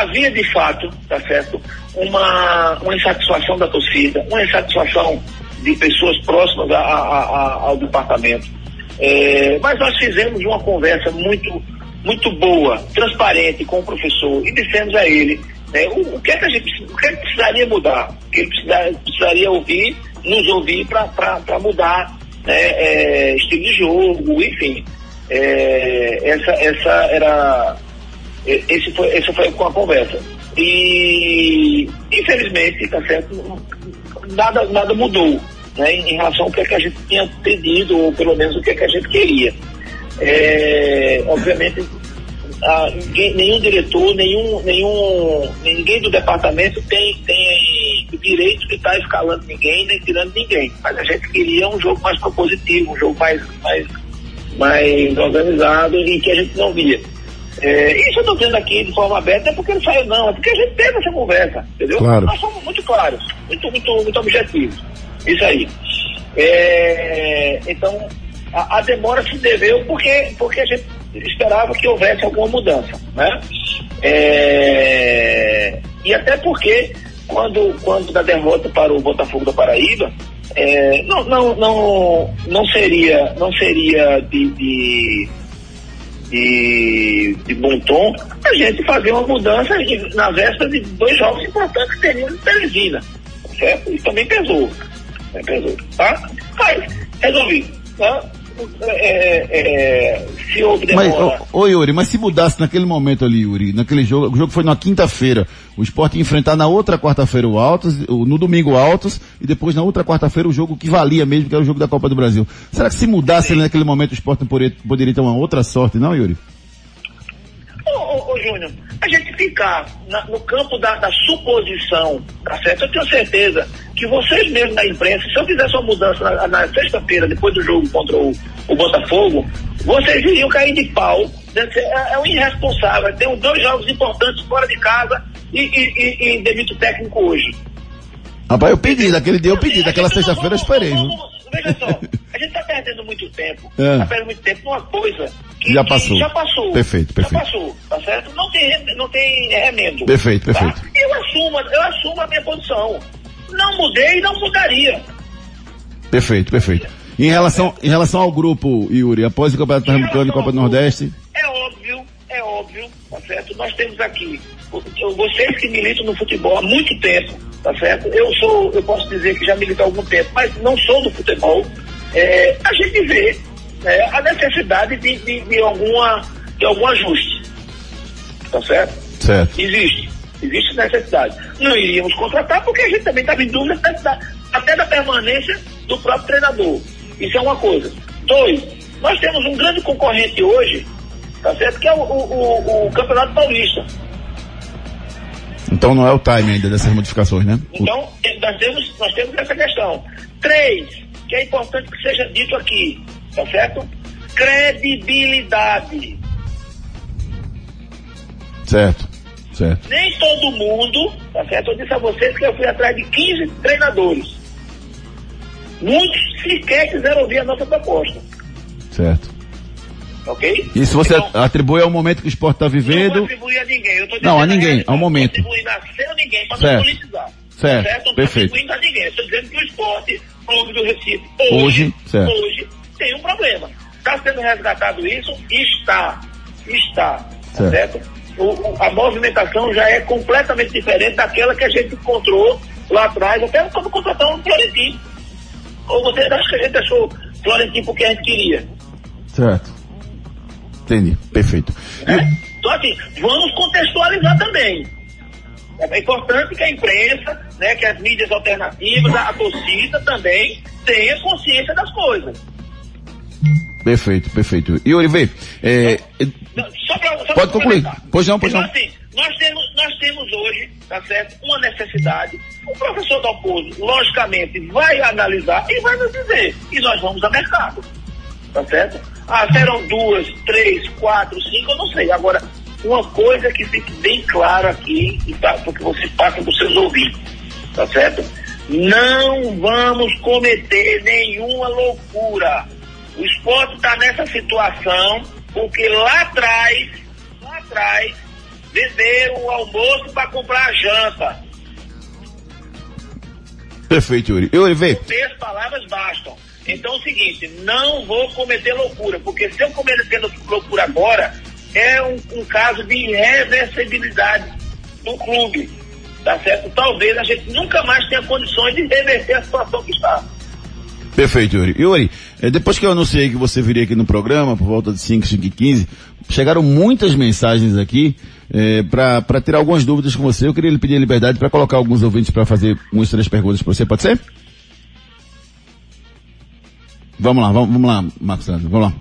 havia de fato, tá certo, uma, uma insatisfação da torcida, uma insatisfação de pessoas próximas a- a- a- ao departamento. É, mas nós fizemos uma conversa muito, muito boa, transparente com o professor e dissemos a ele né, o, o que é que a gente o que é que precisaria mudar, o que ele precisa- precisaria ouvir, nos ouvir para mudar né, é, estilo de jogo, enfim. É, essa, essa era esse foi, essa foi com a conversa. E, infelizmente, tá certo, nada, nada mudou né, em relação ao que, é que a gente tinha pedido, ou pelo menos o que, é que a gente queria. É, obviamente, ah, ninguém- nenhum diretor, nenhum, nenhum, ninguém do departamento tem, tem o direito de estar escalando ninguém, nem tirando ninguém. Mas a gente queria um jogo mais propositivo, um jogo mais, mais, mais organizado, em que a gente não via. É, isso eu estou dizendo aqui de forma aberta, não é porque ele saiu não, é porque a gente teve essa conversa, entendeu? Claro. Nós somos muito claros, muito, muito, muito objetivos. Isso aí. É, então, a, a demora se deveu porque, porque a gente esperava que houvesse alguma mudança, né? É, e até porque quando, quando da derrota para o Botafogo da Paraíba, é, não, não, não, não seria, não seria de, de, de, de bom tom, a gente fazer uma mudança na véspera de dois jogos importantes que teriam de Teresina, certo? Isso também pesou, pesou, tá? Mas, resolvi, tá? É, é, se houve Mas, ô, ô Yuri, mas se mudasse naquele momento ali, Yuri, naquele jogo, o jogo foi na quinta-feira, o Sport ia enfrentar na outra quarta-feira o Altos, no domingo o Altos, e depois na outra quarta-feira o jogo que valia mesmo, que era o jogo da Copa do Brasil. Será que se mudasse ali naquele momento o Sport não poderia, poderia ter uma outra sorte, não, Yuri? Ô, ô, ô, Júnior, a gente ficar na- no campo da, da suposição, tá certo? Eu tenho certeza que vocês mesmos da imprensa, se eu fizesse uma mudança na, na sexta-feira, depois do jogo contra o, o Botafogo, vocês iriam cair de pau. né? É, é um irresponsável. Tem dois jogos importantes fora de casa e, e, e, e demito técnico hoje. Rapaz, eu pedi, daquele dia eu pedi, daquela sexta-feira eu esperei, viu? Veja só, gente está perdendo muito tempo. É. Está perdendo muito tempo numa coisa que, Já que passou. já passou. Perfeito, perfeito. Já passou, tá certo? Não tem, não tem remendo. Perfeito, tá? perfeito. Eu assumo, eu assumo a minha posição. Não mudei e não mudaria. Perfeito, perfeito. Em relação, em relação ao grupo, Yuri, após o Campeonato Pernambucano e Copa do Nordeste, É óbvio, é óbvio, tá certo? Nós temos aqui, vocês que militam no futebol há muito tempo, tá certo? Eu sou, eu posso dizer que já milito há algum tempo, mas não sou do futebol. É, a gente vê né, a necessidade de, de, de alguma, de algum ajuste, tá certo? certo. Existe. Existe necessidade. Não iríamos contratar porque a gente também estava em dúvida até da, permanência do próprio treinador. Isso é uma coisa. Dois, nós temos um grande concorrente hoje, tá certo? Que é o, o- o- o Campeonato Paulista. Então não é o time ainda dessas modificações, né? Então, nós temos, nós temos essa questão. Três, que é importante que seja dito aqui, tá certo? Credibilidade. Certo, certo. Nem todo mundo, tá certo? Eu disse a vocês que eu fui atrás de 15 treinadores. Muitos sequer quiseram ouvir a nossa proposta, Certo. ok? Isso você Então, atribui ao momento que o esporte está não vivendo. atribuir a ninguém. Eu tô Não, a ninguém, ao momento. Não vou atribuir a ninguém para Certo. não politizar. Certo, Não tô perfeito. atribuindo a ninguém. Estou dizendo que o esporte, do Recife, Hoje, hoje, hoje tem um problema. Está sendo resgatado isso? Está. Está. Tá Certo. certo? O- o- a movimentação já é completamente diferente daquela que a gente encontrou lá atrás, até quando contratamos o Florentino. Ou você acha que a gente achou Florentino porque a gente queria? Certo. Entendi, perfeito. né? Então, assim, vamos contextualizar também. É importante que a imprensa, né, que as mídias alternativas, a, a torcida também tenha consciência das coisas. Perfeito, perfeito. E Oliveira, é, Não, Só pra, só Pode concluir. Pois não, pois então, não. assim, nós temos, nós temos hoje, tá certo, uma necessidade. O professor Dalpozo, logicamente, vai analisar e vai nos dizer. E nós vamos a mercado. Tá certo? Ah, serão duas, três, quatro, cinco, eu não sei. Agora, uma coisa que fique bem claro aqui, tá, porque você passa para os seus ouvintes, tá certo? Não vamos cometer nenhuma loucura. O esporte está nessa situação porque lá atrás, lá atrás, venderam o almoço para comprar a janta. perfeito, Yuri. E Oliveira, Três palavras bastam. Então é o seguinte, não vou cometer loucura, porque se eu cometer loucura agora, é um, um caso de irreversibilidade do clube. Tá certo? Talvez a gente nunca mais tenha condições de reverter a situação que está. perfeito, Yuri. Yuri, é, depois que eu anunciei que você viria aqui no programa, por volta de 5, 5 e 15, chegaram muitas mensagens aqui é, para tirar algumas dúvidas com você. Eu queria lhe pedir a liberdade para colocar alguns ouvintes para fazer umas três perguntas para você, pode ser? Vamos lá, vamos, vamos lá, Marcos Sandro, vamos lá.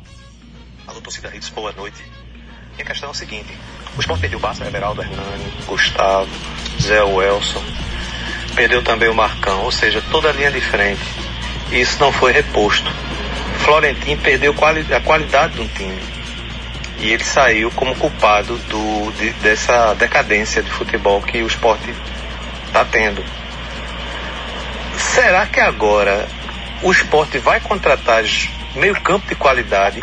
Alô, torcida Hits, boa noite. Minha questão é o seguinte: o Sport perdeu o Barça, Everaldo Hernani, Gustavo, Zé Welson, perdeu também o Marcão, ou seja, toda a linha de frente. Isso não foi reposto. Florentino perdeu quali a qualidade do time. E ele saiu como culpado do, de- dessa decadência de futebol que o esporte está tendo. Será que agora o esporte vai contratar meio campo de qualidade?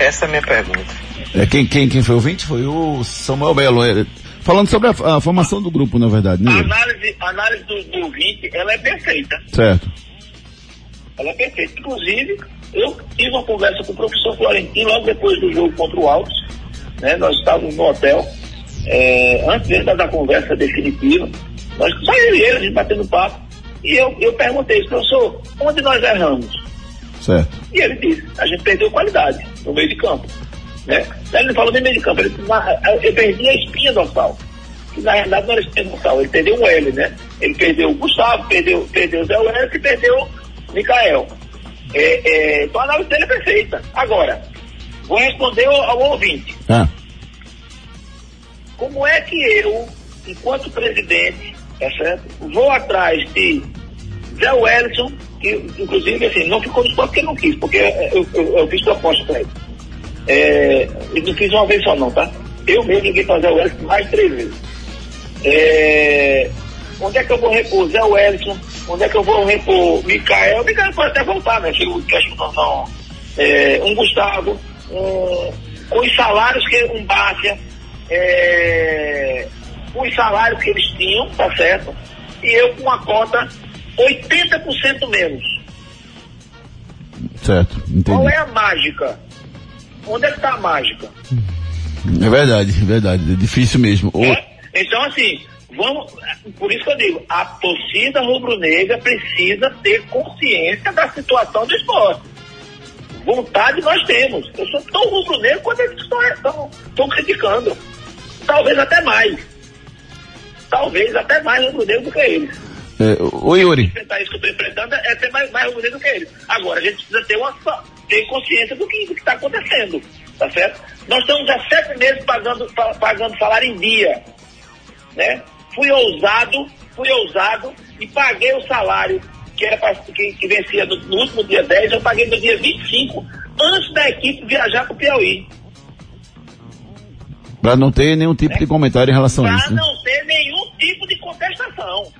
Essa é a minha pergunta. É, quem, quem, quem foi o ouvinte? Foi o Samuel Belo. é, falando sobre a, a formação do grupo, na verdade, né? A análise, a análise do, do ouvinte, ela é perfeita. Certo. Ela é perfeita. Inclusive, Eu tive uma conversa com o professor Florentino logo depois do jogo contra o Altos, né? Nós estávamos no hotel, é, antes mesmo da conversa definitiva, nós e ele, a gente batendo papo, e eu, eu perguntei, professor, onde nós erramos? Certo. E ele disse, a gente perdeu qualidade no meio de campo. Né? Ele não falou nem meio de campo, ele disse, "Na- eu perdi a espinha dorsal. Que na realidade não era espinha dorsal, ele perdeu um L, né? Ele perdeu o Gustavo, perdeu, perdeu o Zé Welles e perdeu o Mikael. É, é, então a análise dele é perfeita. Agora, vou responder ao, ao ouvinte. Ah, Como é que eu, enquanto presidente, é certo, vou atrás de Zé Wellison, que inclusive assim, não ficou no esporte porque não quis, porque eu, eu, eu fiz proposta para ele. É, e não fiz uma vez só não, tá? Eu mesmo liguei para Zé Wellison mais de três vezes. É, onde é que eu vou repor Zé Wellison? Onde é que eu vou repor Mikael? Mikael pode até voltar, né? filho? Que acho que não, não. É, um Gustavo, um, com os salários que um Bárcia, é, com os salários que eles tinham, tá certo? E eu com uma cota 80% menos. certo, entendi. Qual é a mágica? Onde é que está a mágica? É verdade, é verdade. É difícil mesmo. É? Então, assim, vamos. Por isso que eu digo, a torcida rubro-negra precisa ter consciência da situação do esporte. Vontade nós temos. Eu sou tão rubro-negro quanto eles estão, estão criticando. Talvez até mais. Talvez até mais rubro-negro do que eles. É, ô Yuri, Enfrentar isso que eu estou enfrentando é ter mais, mais rubro-negro do que eles. Agora, a gente precisa ter, uma, ter consciência do que está acontecendo. Tá certo? Nós estamos há sete meses pagando, pa- pagando salário em dia né? Fui ousado, fui ousado e paguei o salário que era pra, que, que vencia no, no último dia 10, eu paguei no dia 25, antes da equipe viajar para o Piauí. pra não ter nenhum tipo de comentário em relação a Para isso, né? não ter nenhum tipo de contestação.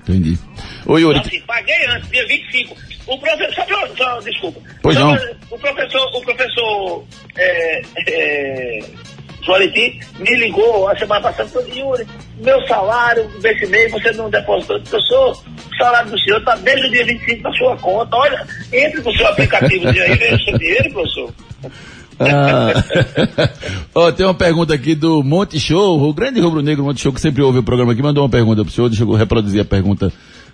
Entendi. Ô Yuri, Então, assim, paguei antes, dia 25. O professor, só, só, desculpa. Pois Só não. O professor, o professor é, é, Florentino me ligou a semana passada e falou, Yuri, meu salário desse mês você não depositou. Professor, o salário do senhor está desde o dia 25 na sua conta. Olha, entre no seu aplicativo de aí, veja o seu dinheiro, professor. Ah, [laughs] Ó, tem uma pergunta aqui do Monte Show, o grande rubro-negro Monte Show, que sempre ouve o programa aqui, mandou uma pergunta pro senhor, deixa eu reproduzir a pergunta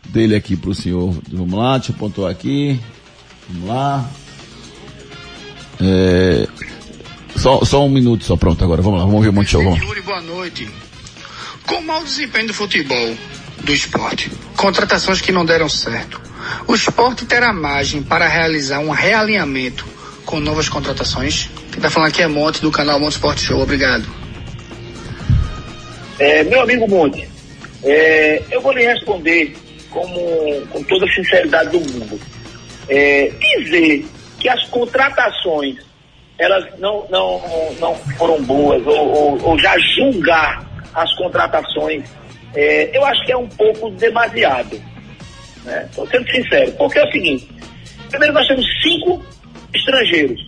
dele aqui pro senhor. Vamos lá, deixa eu pontuar aqui. Vamos lá. É, só, só um minuto só, pronto, agora, vamos lá, vamos ouvir o Monte Show, vamos. Yuri, boa noite. Com o mau desempenho do futebol, do esporte, contratações que não deram certo, o esporte terá margem para realizar um realinhamento com novas contratações? Quem está falando aqui é Monte, do canal Monte Sport Show. Obrigado. É, meu amigo Monte, é, eu vou lhe responder como, com toda a sinceridade do mundo. É, dizer que as contratações elas não, não, não foram boas, ou, ou, ou já julgar as contratações, é, eu acho que é um pouco demasiado. Estou sendo sincero, porque é o seguinte, primeiro nós temos cinco estrangeiros.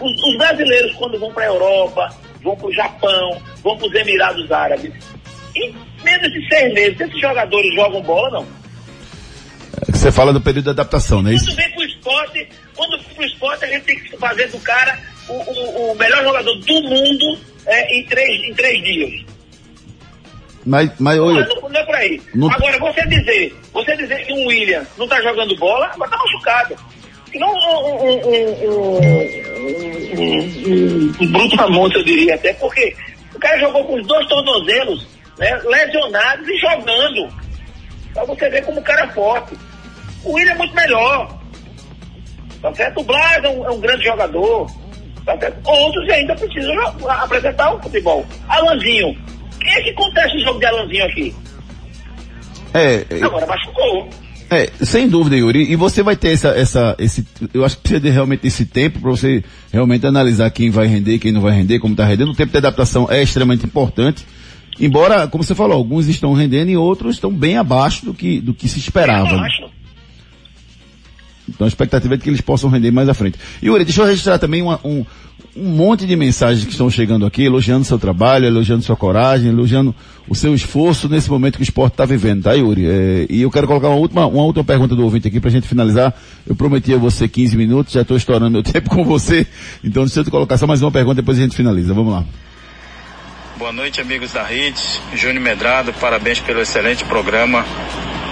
Os, os brasileiros, quando vão para a Europa, vão para o Japão, vão para os Emirados Árabes, menos de seis meses, esses jogadores jogam bola, não. Você fala do período de adaptação, não é isso? Quando vem pro esporte, quando vem pro esporte, a gente tem que fazer do cara o, o, o melhor jogador do mundo é, em, três, em três dias. Mas, mas, ô, Não, Yuri, não, não é por aí. Não- Agora, você dizer, você dizer que um William não tá jogando bola, agora tá machucado. Não um, um, um, um, um, um, um bruto na monta, eu diria até, porque o cara jogou com os dois tornozelos, né, lesionados e jogando. Pra você ver como o cara é forte. O William é muito melhor. Tá certo? O Blas é um, é um grande jogador. Tá certo? Outros ainda precisam apresentar o futebol. Alanzinho. Quem é que contesta o jogo de Alanzinho aqui? é, é, Agora machucou. É, sem dúvida, Yuri. E você vai ter essa, essa, esse, eu acho que precisa de realmente esse tempo para você realmente analisar quem vai render, quem não vai render, como está rendendo. O tempo de adaptação é extremamente importante. Embora, como você falou, alguns estão rendendo e outros estão bem abaixo do que, do que se esperava. Né? Então a expectativa é de que eles possam render mais à frente. Yuri, deixa eu registrar também uma- um, um monte de mensagens que estão chegando aqui, elogiando seu trabalho, elogiando sua coragem, elogiando o seu esforço nesse momento que o esporte está vivendo, tá, Yuri? É, e eu quero colocar uma última, uma última pergunta do ouvinte aqui pra gente finalizar. Eu prometi a você 15 minutos, já estou estourando meu [laughs] tempo com você. Então deixa eu te colocar só mais uma pergunta, depois a gente finaliza. Vamos lá. Boa noite, amigos da Rede. Júnior Medrado, parabéns pelo excelente programa.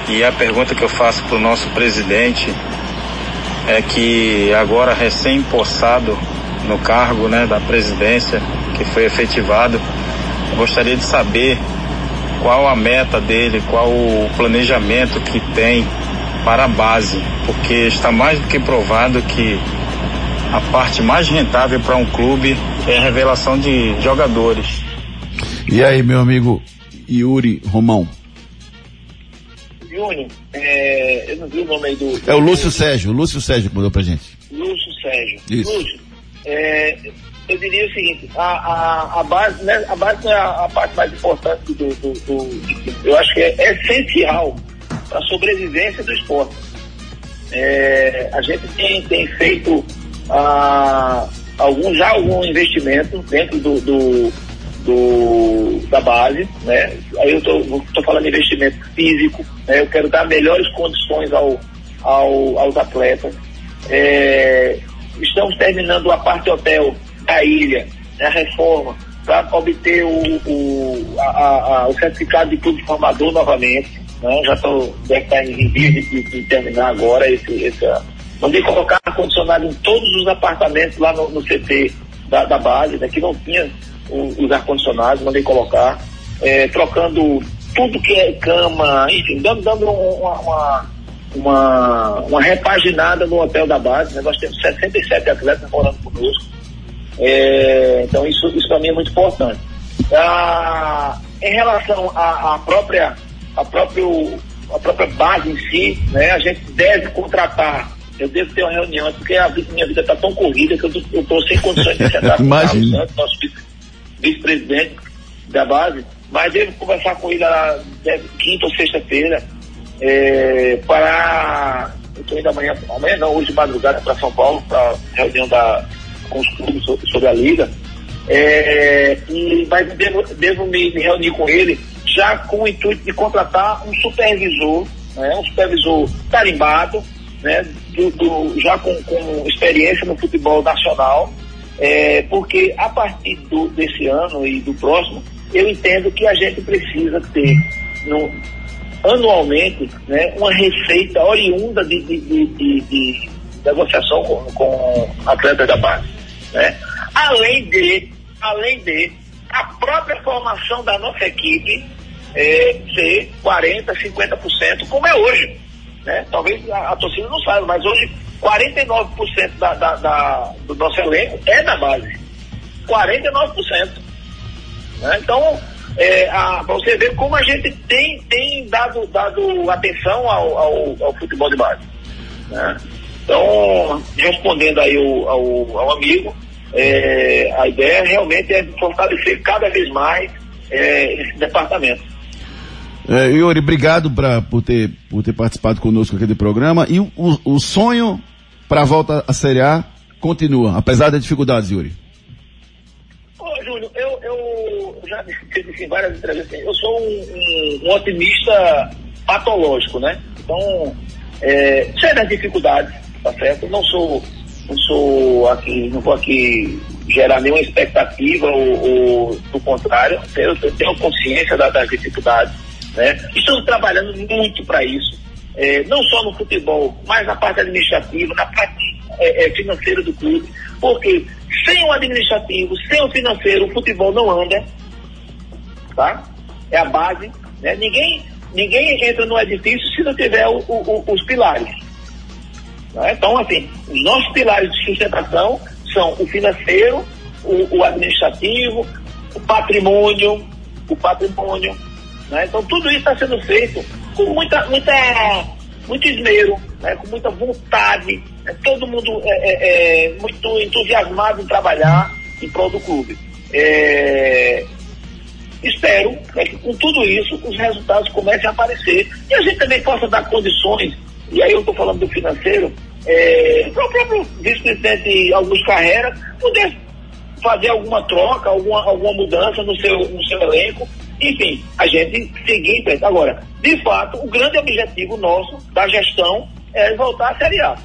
E a pergunta que eu faço para o nosso presidente é que agora recém-possado no cargo né, da presidência, que foi efetivado, gostaria de saber qual a meta dele, qual o planejamento que tem para a base, porque está mais do que provado que a parte mais rentável para um clube é a revelação de jogadores. E aí, meu amigo Yuri Romão? Júnior, é, eu não vi o nome aí do. É o Lúcio Sérgio, o Lúcio Sérgio que mandou pra gente. Lúcio Sérgio. Isso. Lúcio, é, eu diria o seguinte, a, a, a base, né, a base não é a, a parte mais importante do, do, do- eu acho que é essencial para a sobrevivência do esporte. É, a gente tem, tem feito ah, algum, já algum investimento dentro do, do, do- da base, né? Aí eu estou falando de investimento físico, né? Eu quero dar melhores condições ao, ao, aos atletas. É, estamos terminando a parte hotel da ilha, né, a reforma, para obter o, o, a- a- o certificado de clube formador novamente. Né? Já tô, deve estar em vias de, de- de terminar agora esse, esse, Mandei colocar ar-condicionado em todos os apartamentos lá no, no CT da, da base, né, que não tinha os ar-condicionados, mandei colocar, é, trocando tudo que é cama, enfim, dando, dando um- uma, uma, uma, uma repaginada no hotel da base. Né? Nós temos 67 atletas morando conosco. É, então isso, isso para mim é muito importante. Ah, em relação à, à própria, à, próprio, à própria base em si, né, a gente deve contratar. Eu devo ter uma reunião, porque a minha vida está tão corrida que eu estou sem condições de sentar. Santos, nosso vice- vice-presidente da base, mas devo conversar com ele na deve- quinta ou sexta-feira é, para. Eu estou indo amanhã, amanhã não, hoje de madrugada para São Paulo, para reunião da, com os clubes so- sobre a liga. É, e, mas devo, devo me, me reunir com ele já com o intuito de contratar um supervisor, né, um supervisor tarimbado, né, do, do- já com, com experiência no futebol nacional, é, porque a partir do- desse ano e do próximo, eu entendo que a gente precisa ter no, anualmente né, uma receita oriunda de, de, de- de- negociação com, com atletas da base. Né? Além de, além de a própria formação da nossa equipe é, ser 40%, 50%, como é hoje. Né? Talvez a, a torcida não saiba, mas hoje 49% da, da- da- do nosso elenco é da base. 49%. né? Então, é, para você ver como a gente tem, tem dado, dado atenção ao, ao, ao futebol de base. né? Então, respondendo aí ao, ao, ao amigo, é, a ideia realmente é fortalecer cada vez mais é, esse departamento. É, Yuri, obrigado pra, por, ter, por ter participado conosco aqui do programa. E o, o, o sonho para a volta à Série A continua, apesar das dificuldades, Yuri. Ô, Júlio, eu, eu já disse em várias entrevistas, eu sou um, um- um otimista patológico, né? Então, é, sei das dificuldades, tá certo? Não sou, não sou aqui, não vou aqui gerar nenhuma expectativa ou, ou do contrário, eu, eu tenho consciência da- das dificuldades, né? Estamos trabalhando muito para isso, é, não só no futebol, mas na parte administrativa, na parte é, é, financeira do clube, porque sem o administrativo, sem o financeiro, o futebol não anda, tá? É a base, né? Ninguém, ninguém entra no edifício se não tiver o- o- os pilares. né? Então, assim, os nossos pilares de sustentação são o financeiro, o, o administrativo, o patrimônio, o patrimônio, né? Então, tudo isso está sendo feito com muita, muita, muito esmero, né? com muita vontade, né? todo mundo é, é, é, muito entusiasmado em trabalhar em prol do clube. É, espero né, que com tudo isso os resultados comecem a aparecer e a gente também possa dar condições, e aí eu estou falando do financeiro, é, para o próprio vice-presidente Augusto Carreira poder fazer alguma troca, alguma, alguma mudança no seu, no seu elenco. Enfim, a gente seguir em frente. Agora, de fato, o grande objetivo nosso da gestão é voltar à Série A.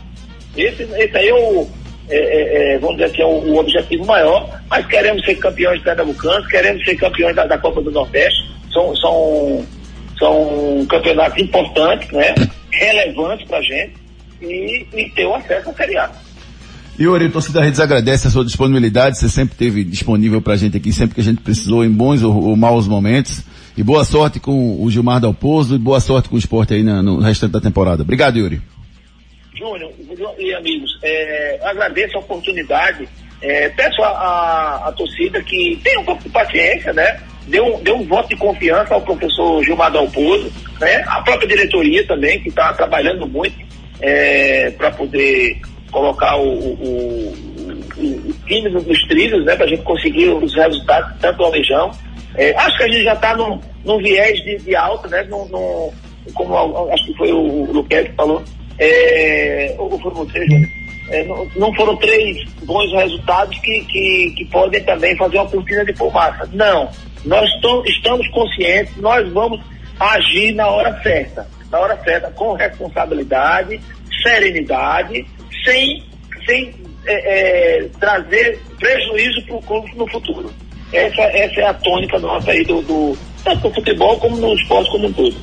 Esse, esse aí é o, é, é, é, vamos dizer assim, é o, o, objetivo maior, mas queremos ser campeões pernambucanos, queremos ser campeões da, da Copa do Nordeste, são, são, são campeonatos importantes, né? relevantes para a gente e, e ter o acesso à Série A. Yuri, o torcida Redes agradece a sua disponibilidade, você sempre esteve disponível pra gente aqui, sempre que a gente precisou, em bons ou, ou maus momentos. E boa sorte com o Gilmar Dalpozo e boa sorte com o esporte aí no restante da temporada. Obrigado, Yuri. Júnior e amigos, é, agradeço a oportunidade, é, peço a, a, torcida que tenha um pouco de paciência, né? Dê um, um voto de confiança ao professor Gilmar Dalpozo, né? A própria diretoria também, que está trabalhando muito é, para poder colocar o, o, o, time nos trilhos, né, para a gente conseguir os resultados tanto almejão. É, acho que a gente já está num, num viés de, de alta, né, num, num, como acho que foi o, o Luquete que falou, é, ou foi você, Júnior? É, não, não, foram três bons resultados que, que, que, podem também fazer uma cortina de fumaça. Não. Nós tô, estamos conscientes, nós vamos agir na hora certa. Na hora certa, com responsabilidade, serenidade sem, sem é, é, trazer prejuízo para o clube no futuro. Essa, essa é a tônica nossa aí do, do tanto no futebol como no esporte como um todo.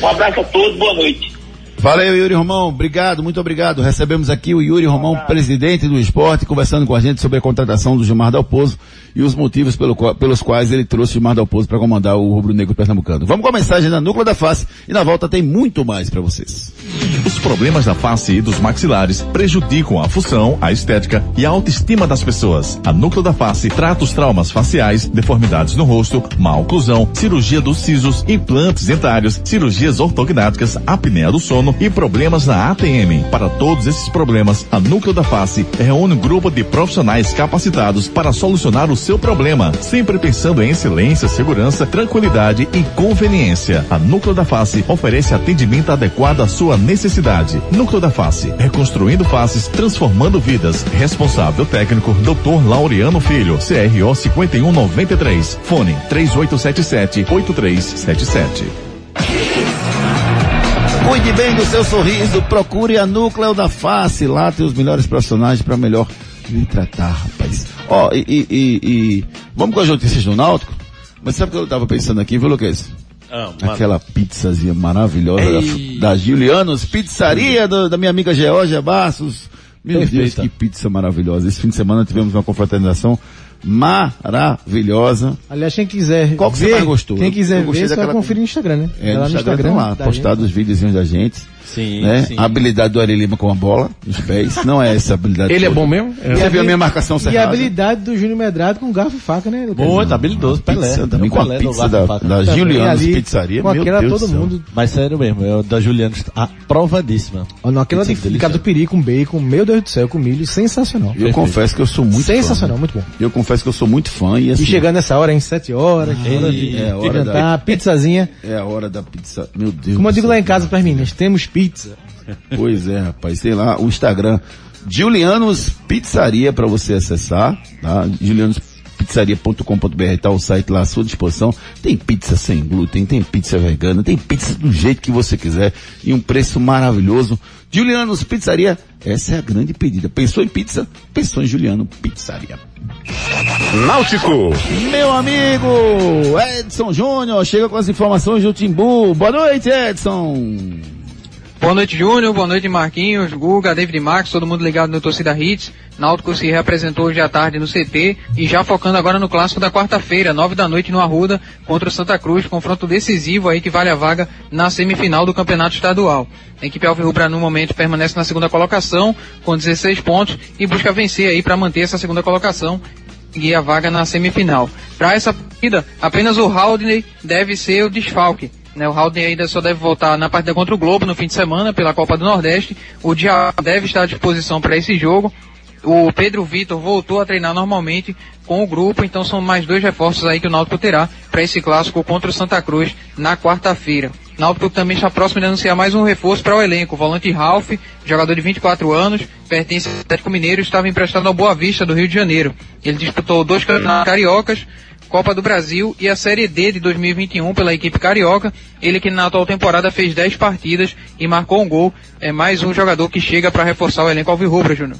Um abraço a todos, boa noite. Valeu, Yuri Romão. Obrigado, muito obrigado. Recebemos aqui o Yuri Romão, presidente do esporte, conversando com a gente sobre a contratação do Gilmar Dalpozo e os motivos pelo, pelos quais ele trouxe o Gilmar Dalpozo para comandar o Rubro Negro Pernambucano. Vamos com a mensagem na Núcleo da Face e na volta tem muito mais para vocês. Os problemas da face e dos maxilares prejudicam a função, a estética e a autoestima das pessoas. A Núcleo da Face trata os traumas faciais, deformidades no rosto, má oclusão, cirurgia dos sisos, implantes dentários, cirurgias ortognáticas, apneia do sono e problemas na ATM. Para todos esses problemas, a Núcleo da Face reúne um grupo de profissionais capacitados para solucionar o seu problema, sempre pensando em excelência, segurança, tranquilidade e conveniência. A Núcleo da Face oferece atendimento adequado à sua necessidade. Núcleo da Face, reconstruindo faces, transformando vidas. Responsável técnico, Dr. Laureano Filho, CRO 5193. Fone 3877 8377. Cuide bem do seu sorriso, procure a Núcleo da Face, lá tem os melhores personagens para melhor lhe tratar, rapaz. Ó, oh, e, e, e, e, vamos com as notícias do Náutico? Mas sabe o que eu tava pensando aqui, viu, Lucas? Ah, Aquela pizzazinha maravilhosa da, da Julianos, pizzaria do, da minha amiga Georgia Bastos. Meu Perfeita. Deus, que pizza maravilhosa. Esse fim de semana tivemos uma confraternização maravilhosa. Aliás, quem quiser Qual que ver, você mais gostou? Quem quiser ver, você vai conferir no Instagram, né? É, no Instagram, Instagram lá, postado os videozinhos da gente. Sim, né? sim. A habilidade do Ari Lima com a bola nos pés. Não é essa a habilidade. Ele é bom mesmo? É. Você viu a minha marcação cerrada? E a habilidade do Júnior Medrado com garfo e faca, né? Boa, tá habilidoso. Pelé. Pizza, também com a pizza da, da Julianos Pizzaria. Com aquela Deus todo mundo. Mas sério mesmo, é da Julianos aprovadíssima. Olha, aquela de ficar do peri com bacon, meu Deus do céu, com milho, sensacional. Eu Perfeito. confesso que eu sou muito Sensacional, fã. muito bom. Eu confesso que eu sou muito fã e assim... E chegando nessa hora, em sete horas, ah, hora de, é, hora jantar, da... pizzazinha. É a hora da pizza. Meu Deus Como eu digo lá em casa para as meninas, temos pizza. Pois é, rapaz. Sei lá, o Instagram. Julianos Pizzaria para você acessar, tá? julianospizzaria.com.br tá o site lá à sua disposição. Tem pizza sem glúten, tem pizza vegana, tem pizza do jeito que você quiser e um preço maravilhoso. Julianos Pizzaria, essa é a grande pedida. Pensou em pizza? Pensou em Juliano Pizzaria. Náutico. Meu amigo Edson Júnior chega com as informações do Timbu. Boa noite, Edson. Boa noite, Júnior. Boa noite, Marquinhos, Guga, David Max, todo mundo ligado no Torcida Hits. Náutico se reapresentou hoje à tarde no CT e já focando agora no clássico da quarta-feira, nove da noite no Arruda, contra o Santa Cruz, confronto decisivo aí que vale a vaga na semifinal do Campeonato Estadual. A equipe Alvirrubra no momento permanece na segunda colocação com 16 pontos e busca vencer aí para manter essa segunda colocação e a vaga na semifinal. Para essa partida, apenas o Haldney deve ser o desfalque. Né, o Haldane ainda só deve voltar na partida contra o Globo no fim de semana pela Copa do Nordeste. O Dia deve estar à disposição para esse jogo. O Pedro Vitor voltou a treinar normalmente com o grupo, então são mais dois reforços aí que o Náutico terá para esse clássico contra o Santa Cruz na quarta-feira. Náutico também está próximo de anunciar mais um reforço para o elenco. O volante Ralph, jogador de 24 anos, pertence ao Atlético Mineiro, estava emprestado ao Boa Vista do Rio de Janeiro. Ele disputou dois campeonatos cariocas, Copa do Brasil e a Série D de 2021 pela equipe carioca. Ele que na atual temporada fez 10 partidas e marcou um gol. É mais um jogador que chega para reforçar o elenco alvirrubro, Júnior.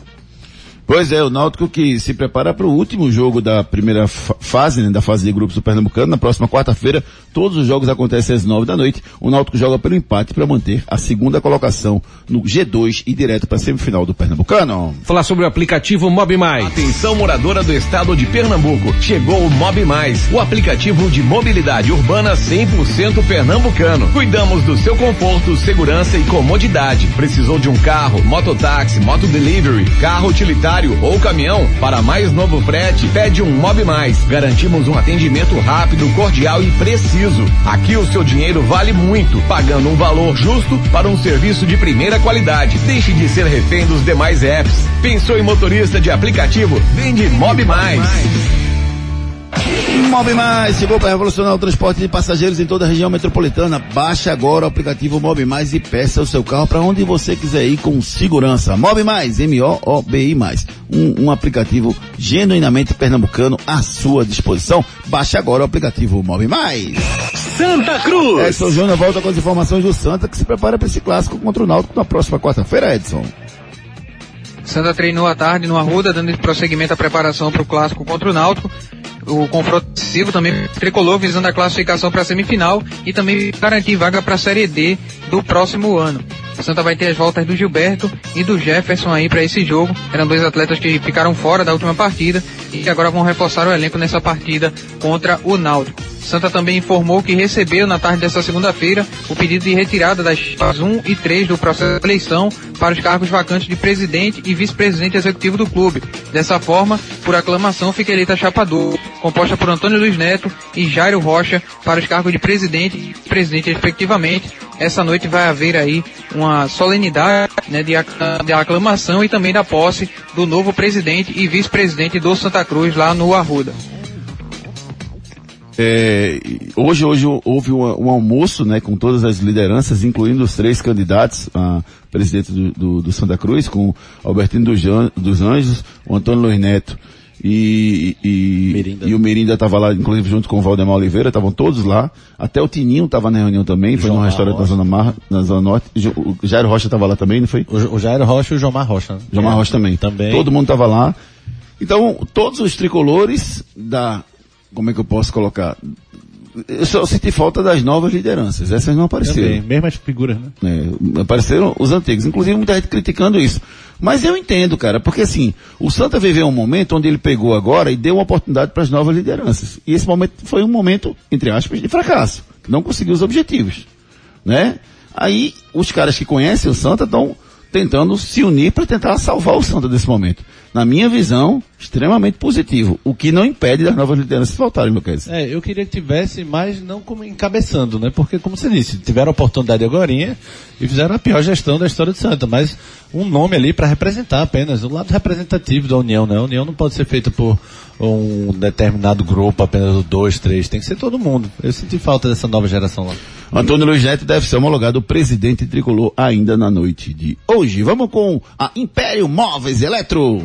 Pois é, o Náutico que se prepara para o último jogo da primeira fa- fase, né, da fase de grupos do Pernambucano. Na próxima quarta-feira, todos os jogos acontecem às nove da noite. O Náutico joga pelo empate para manter a segunda colocação no G2 e direto para a semifinal do Pernambucano. Falar sobre o aplicativo Mob Mais. Atenção moradora do estado de Pernambuco. Chegou o Mob Mais, o aplicativo de mobilidade urbana 100% pernambucano. Cuidamos do seu conforto, segurança e comodidade. Precisou de um carro, mototáxi, motodelivery, carro utilitário ou caminhão? Para mais novo frete, pede um Mob Mais. Garantimos um atendimento rápido, cordial e preciso. Aqui o seu dinheiro vale muito, pagando um valor justo para um serviço de primeira qualidade. Deixe de ser refém dos demais apps. Pensou em motorista de aplicativo? Vende Mob Mais. Mob Mais chegou para revolucionar o transporte de passageiros em toda a região metropolitana. Baixe agora o aplicativo Mob Mais e peça o seu carro para onde você quiser ir com segurança. Mob Mais, M-O-O-B-I Mais. Um, um aplicativo genuinamente pernambucano à sua disposição. Baixe agora o aplicativo Mob Mais. Santa Cruz. Edson Júnior volta com as informações do Santa que se prepara para esse clássico contra o Náutico na próxima quarta-feira, Edson. Santa treinou à tarde no Arruda, dando prosseguimento à preparação para o clássico contra o Náutico. O confronto também tricolor visando a classificação para a semifinal e também garantir vaga para a Série D do próximo ano. O Santa vai ter as voltas do Gilberto e do Jefferson aí para esse jogo. Eram dois atletas que ficaram fora da última partida e que agora vão reforçar o elenco nessa partida contra o Náutico. Santa também informou que recebeu na tarde dessa segunda-feira o pedido de retirada das chapas 1 e 3 do processo de eleição para os cargos vacantes de presidente e vice-presidente executivo do clube. Dessa forma, por aclamação, fica eleita a chapa 2, composta por Antônio Luiz Neto e Jairo Rocha para os cargos de presidente e presidente respectivamente. Essa noite vai haver aí uma solenidade né, de, de aclamação e também da posse do novo presidente e vice-presidente do Santa Cruz lá no Arruda. É, hoje, hoje houve um, um, almoço, né, com todas as lideranças, incluindo os três candidatos a presidente do, do, do Santa Cruz, com Albertino dos, dos, Anjos, o Antônio Luiz Neto e, e, e o Mirinda estava lá, inclusive junto com o Valdemar Oliveira, estavam todos lá. Até o Tininho estava na reunião também, foi num restaurante na Zona, Mar, na Zona Norte. O Jairo Rocha estava lá também, não foi? O, o Jairo Rocha e o Jomar Rocha. Né? Jomar Rocha também. também. Todo mundo estava lá. Então, todos os tricolores da, como é que eu posso colocar? Eu só senti falta das novas lideranças. Essas não apareceram. Também, mesmas figuras, né? É, apareceram os antigos. Inclusive muita gente criticando isso. Mas eu entendo, cara, porque assim, o Santa viveu um momento onde ele pegou agora e deu uma oportunidade para as novas lideranças. E esse momento foi um momento, entre aspas, de fracasso. Não conseguiu os objetivos. Né? Aí, os caras que conhecem o Santa estão tentando se unir para tentar salvar o Santa desse momento. Na minha visão, extremamente positivo. O que não impede das novas lideranças faltarem, Lucas. É, eu queria que tivesse, mas não como encabeçando, né? Porque, como você disse, tiveram a oportunidade agora e fizeram a pior gestão da história de Santa, mas um nome ali para representar apenas, o lado representativo da União, né? A União não pode ser feita por um determinado grupo, apenas dois, três, tem que ser todo mundo. Eu senti falta dessa nova geração lá. Antônio Luiz Neto deve ser homologado presidente tricolor ainda na noite de hoje. Vamos com a Império Móveis Eletro.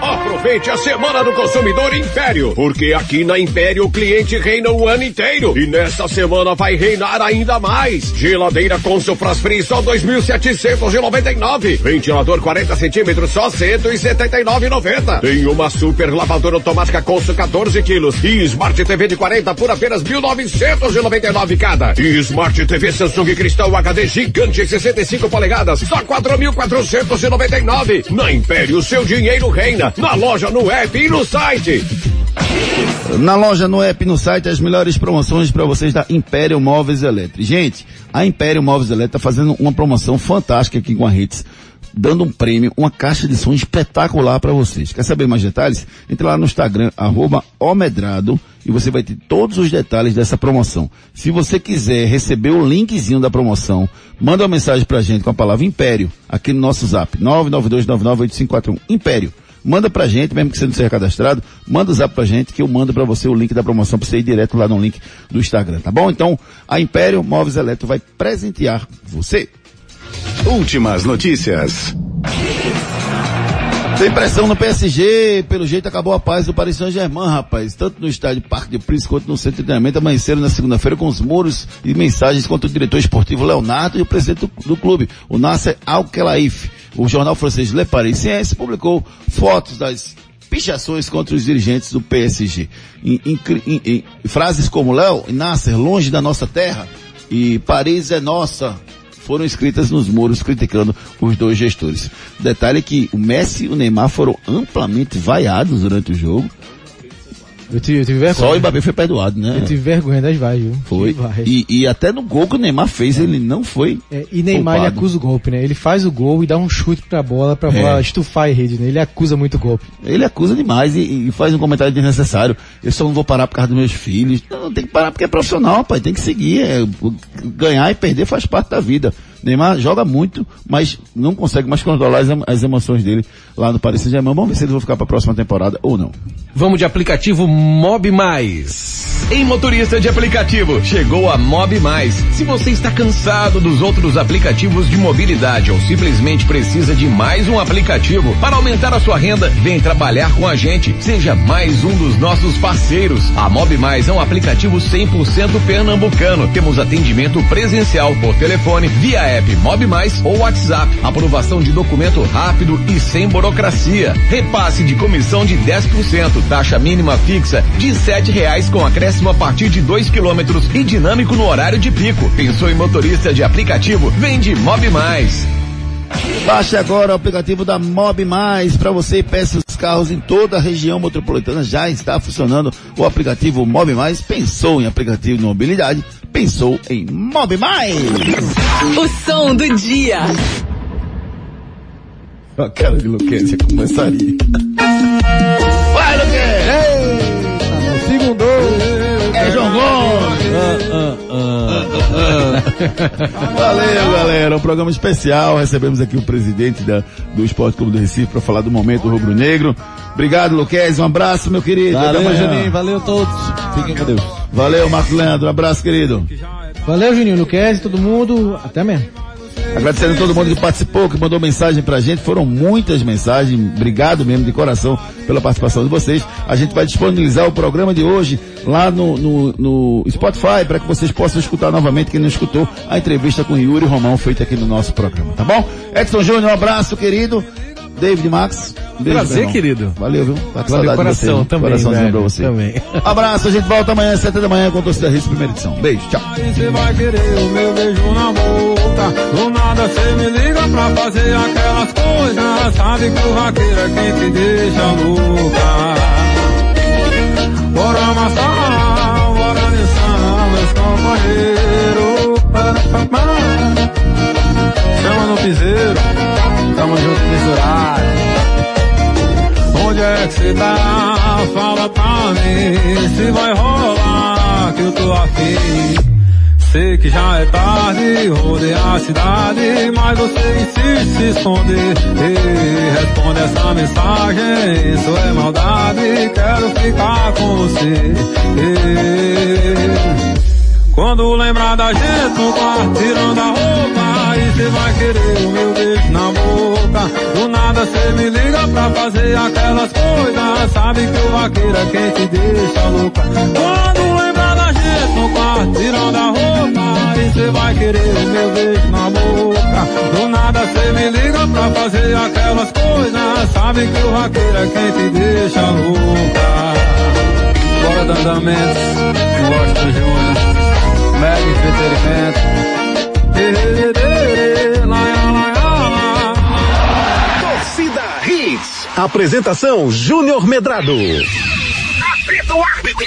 Aproveite a Semana do Consumidor Império, porque aqui na Império o cliente reina o ano inteiro. E nesta semana vai reinar ainda mais. Geladeira com Free só 2.799. Ventilador 40 centímetros só 179,90. Tem uma super lavadora automática Consul 14 quilos e Smart TV de 40 por apenas 1.999 cada. E Smart TV Samsung Cristal HD gigante 65 polegadas só 4.499. Na Império seu dinheiro reina na loja, no app e no site. Na loja, no app no site, as melhores promoções para vocês da Império Móveis Elétrica. Gente, a Império Móveis Elétrica está fazendo uma promoção fantástica aqui com a Hits, dando um prêmio, uma caixa de som espetacular para vocês. Quer saber mais detalhes? Entre lá no Instagram, arroba omedrado, e você vai ter todos os detalhes dessa promoção. Se você quiser receber o linkzinho da promoção, manda uma mensagem pra gente com a palavra Império, aqui no nosso zap, 992998541. Império. Manda pra gente, mesmo que você não seja cadastrado, manda o zap pra gente que eu mando pra você o link da promoção pra você ir direto lá no link do Instagram, tá bom? Então, a Império Móveis Eletro vai presentear você. Últimas notícias. Tem pressão no PSG, pelo jeito acabou a paz do Paris Saint-Germain, rapaz. Tanto no estádio Parque de Príncipe quanto no centro de treinamento amanheceram na segunda-feira com os muros e mensagens contra o diretor esportivo Leonardo e o presidente do, do clube, o Nasser Al-Khelaifi. O jornal francês Le Parisien publicou fotos das pichações contra os dirigentes do PSG. Em, em, em, frases como Léo e Nasser, longe da nossa terra, e Paris é nossa, foram escritas nos muros criticando os dois gestores. Detalhe que o Messi e o Neymar foram amplamente vaiados durante o jogo. Eu tive, eu tive vergonha. Só o Mbappé foi perdoado, né? Eu tive vergonha das vaias, viu? Foi. E, e até no gol que o Neymar fez, ele não foi. É, e Neymar ele poupado. acusa o golpe, né? Ele faz o gol e dá um chute pra bola, pra É. bola estufar a rede, né? Ele acusa muito o golpe. Ele acusa demais e, e faz um comentário desnecessário. Eu só não vou parar por causa dos meus filhos. Não, tem que parar porque é profissional, pai. Tem que seguir. É, ganhar e perder faz parte da vida. Neymar joga muito, mas não consegue mais controlar as, as emoções dele lá no Paris Saint-Germain. Vamos ver se eles vão ficar para a próxima temporada ou não. Vamos de aplicativo Mob Mais. Em motorista de aplicativo, chegou a Mob Mais. Se você está cansado dos outros aplicativos de mobilidade ou simplesmente precisa de mais um aplicativo para aumentar a sua renda, vem trabalhar com a gente. Seja mais um dos nossos parceiros. A Mob Mais é um aplicativo 100% pernambucano. Temos atendimento presencial por telefone, via app Mob Mais ou WhatsApp. Aprovação de documento rápido e sem burocracia. Repasse de comissão de 10%, taxa mínima fixa de sete reais com acréscimo a partir de 2 quilômetros e dinâmico no horário de pico. Pensou em motorista de aplicativo? Vende Mob Mais. Baixe agora o aplicativo da Mob Mais para você e peça os carros em toda a região metropolitana. Já está funcionando o aplicativo Mob Mais. Pensou em aplicativo de mobilidade? Pensou em Mob Mais. O som do dia. A cara de Luquezia começaria. Vai, Luquezia! Segundo! É João Gomes! Valeu, galera. Um programa especial. Recebemos aqui o presidente da, do Esporte Clube do Recife para falar do momento rubro-negro. Obrigado, Luquez. Um abraço, meu querido. Valeu. Juninho. Valeu a todos. Fiquem com Deus. Valeu, Marcos Leandro. Um abraço, querido. Valeu, Juninho, Luquez, todo mundo. Até mesmo. Agradecendo a todo mundo que participou, que mandou mensagem pra gente. Foram muitas mensagens. Obrigado mesmo de coração pela participação de vocês. A gente vai disponibilizar o programa de hoje lá no, no, no Spotify para que vocês possam escutar novamente, quem não escutou, a entrevista com Yuri Romão feita aqui no nosso programa, tá bom? Edson Júnior, um abraço, querido. David Max, um beijo, Prazer, querido. Valeu, viu? Tá com Valeu, coração você, também, Coraçãozinho velho, pra você. também. [laughs] Abraço, a gente volta amanhã, às sete da manhã, com o Torcida Risco, primeira edição. Beijo, tchau. Você vai querer o meu beijo na boca. Do nada você me liga pra fazer aquelas coisas. Sabe que o vaqueiro é quem te deixa louca. Bora amassar, bora dançar, meus companheiros. Chama no piseiro, misturado. Onde é que você tá? Fala pra mim se vai rolar que eu tô afim. Sei que já é tarde, rodei a cidade, mas você insiste se esconder. Ei, responde essa mensagem, isso é maldade, quero ficar com você. Ei, quando lembrar da gente no quarto, tirando a roupa, aí cê vai querer o meu beijo na boca. Do nada cê me liga pra fazer aquelas coisas, sabe que o vaqueiro é quem te deixa louca. Quando lembrar da gente no quarto, tirando a roupa, aí cê vai querer o meu beijo na boca. Do nada cê me liga pra fazer aquelas coisas, sabe que o vaqueiro é quem te deixa louca. Bora do andamento, gosto Júnior. Mega entretenimento. Torcida Hits. Apresentação Júnior Medrado. Apita o árbitro.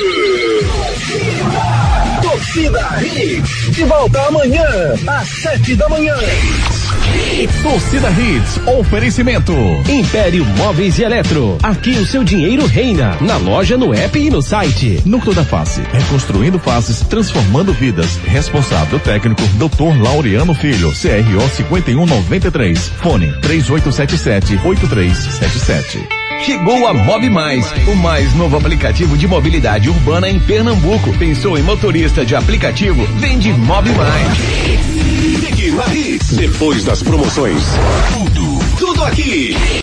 Torcida Hits. De volta amanhã, às sete da manhã. Torcida Hits, oferecimento. Império Móveis e Eletro. Aqui o seu dinheiro reina. Na loja, no app e no site. Núcleo da Face, reconstruindo faces, transformando vidas. Responsável técnico, Dr. Laureano Filho, CRO 5193. Fone 3877 8377. Chegou a Mob Mais, o mais novo aplicativo de mobilidade urbana em Pernambuco. Pensou em motorista de aplicativo? Vende Mob Mais. Hits. Depois das promoções. Tudo, tudo aqui.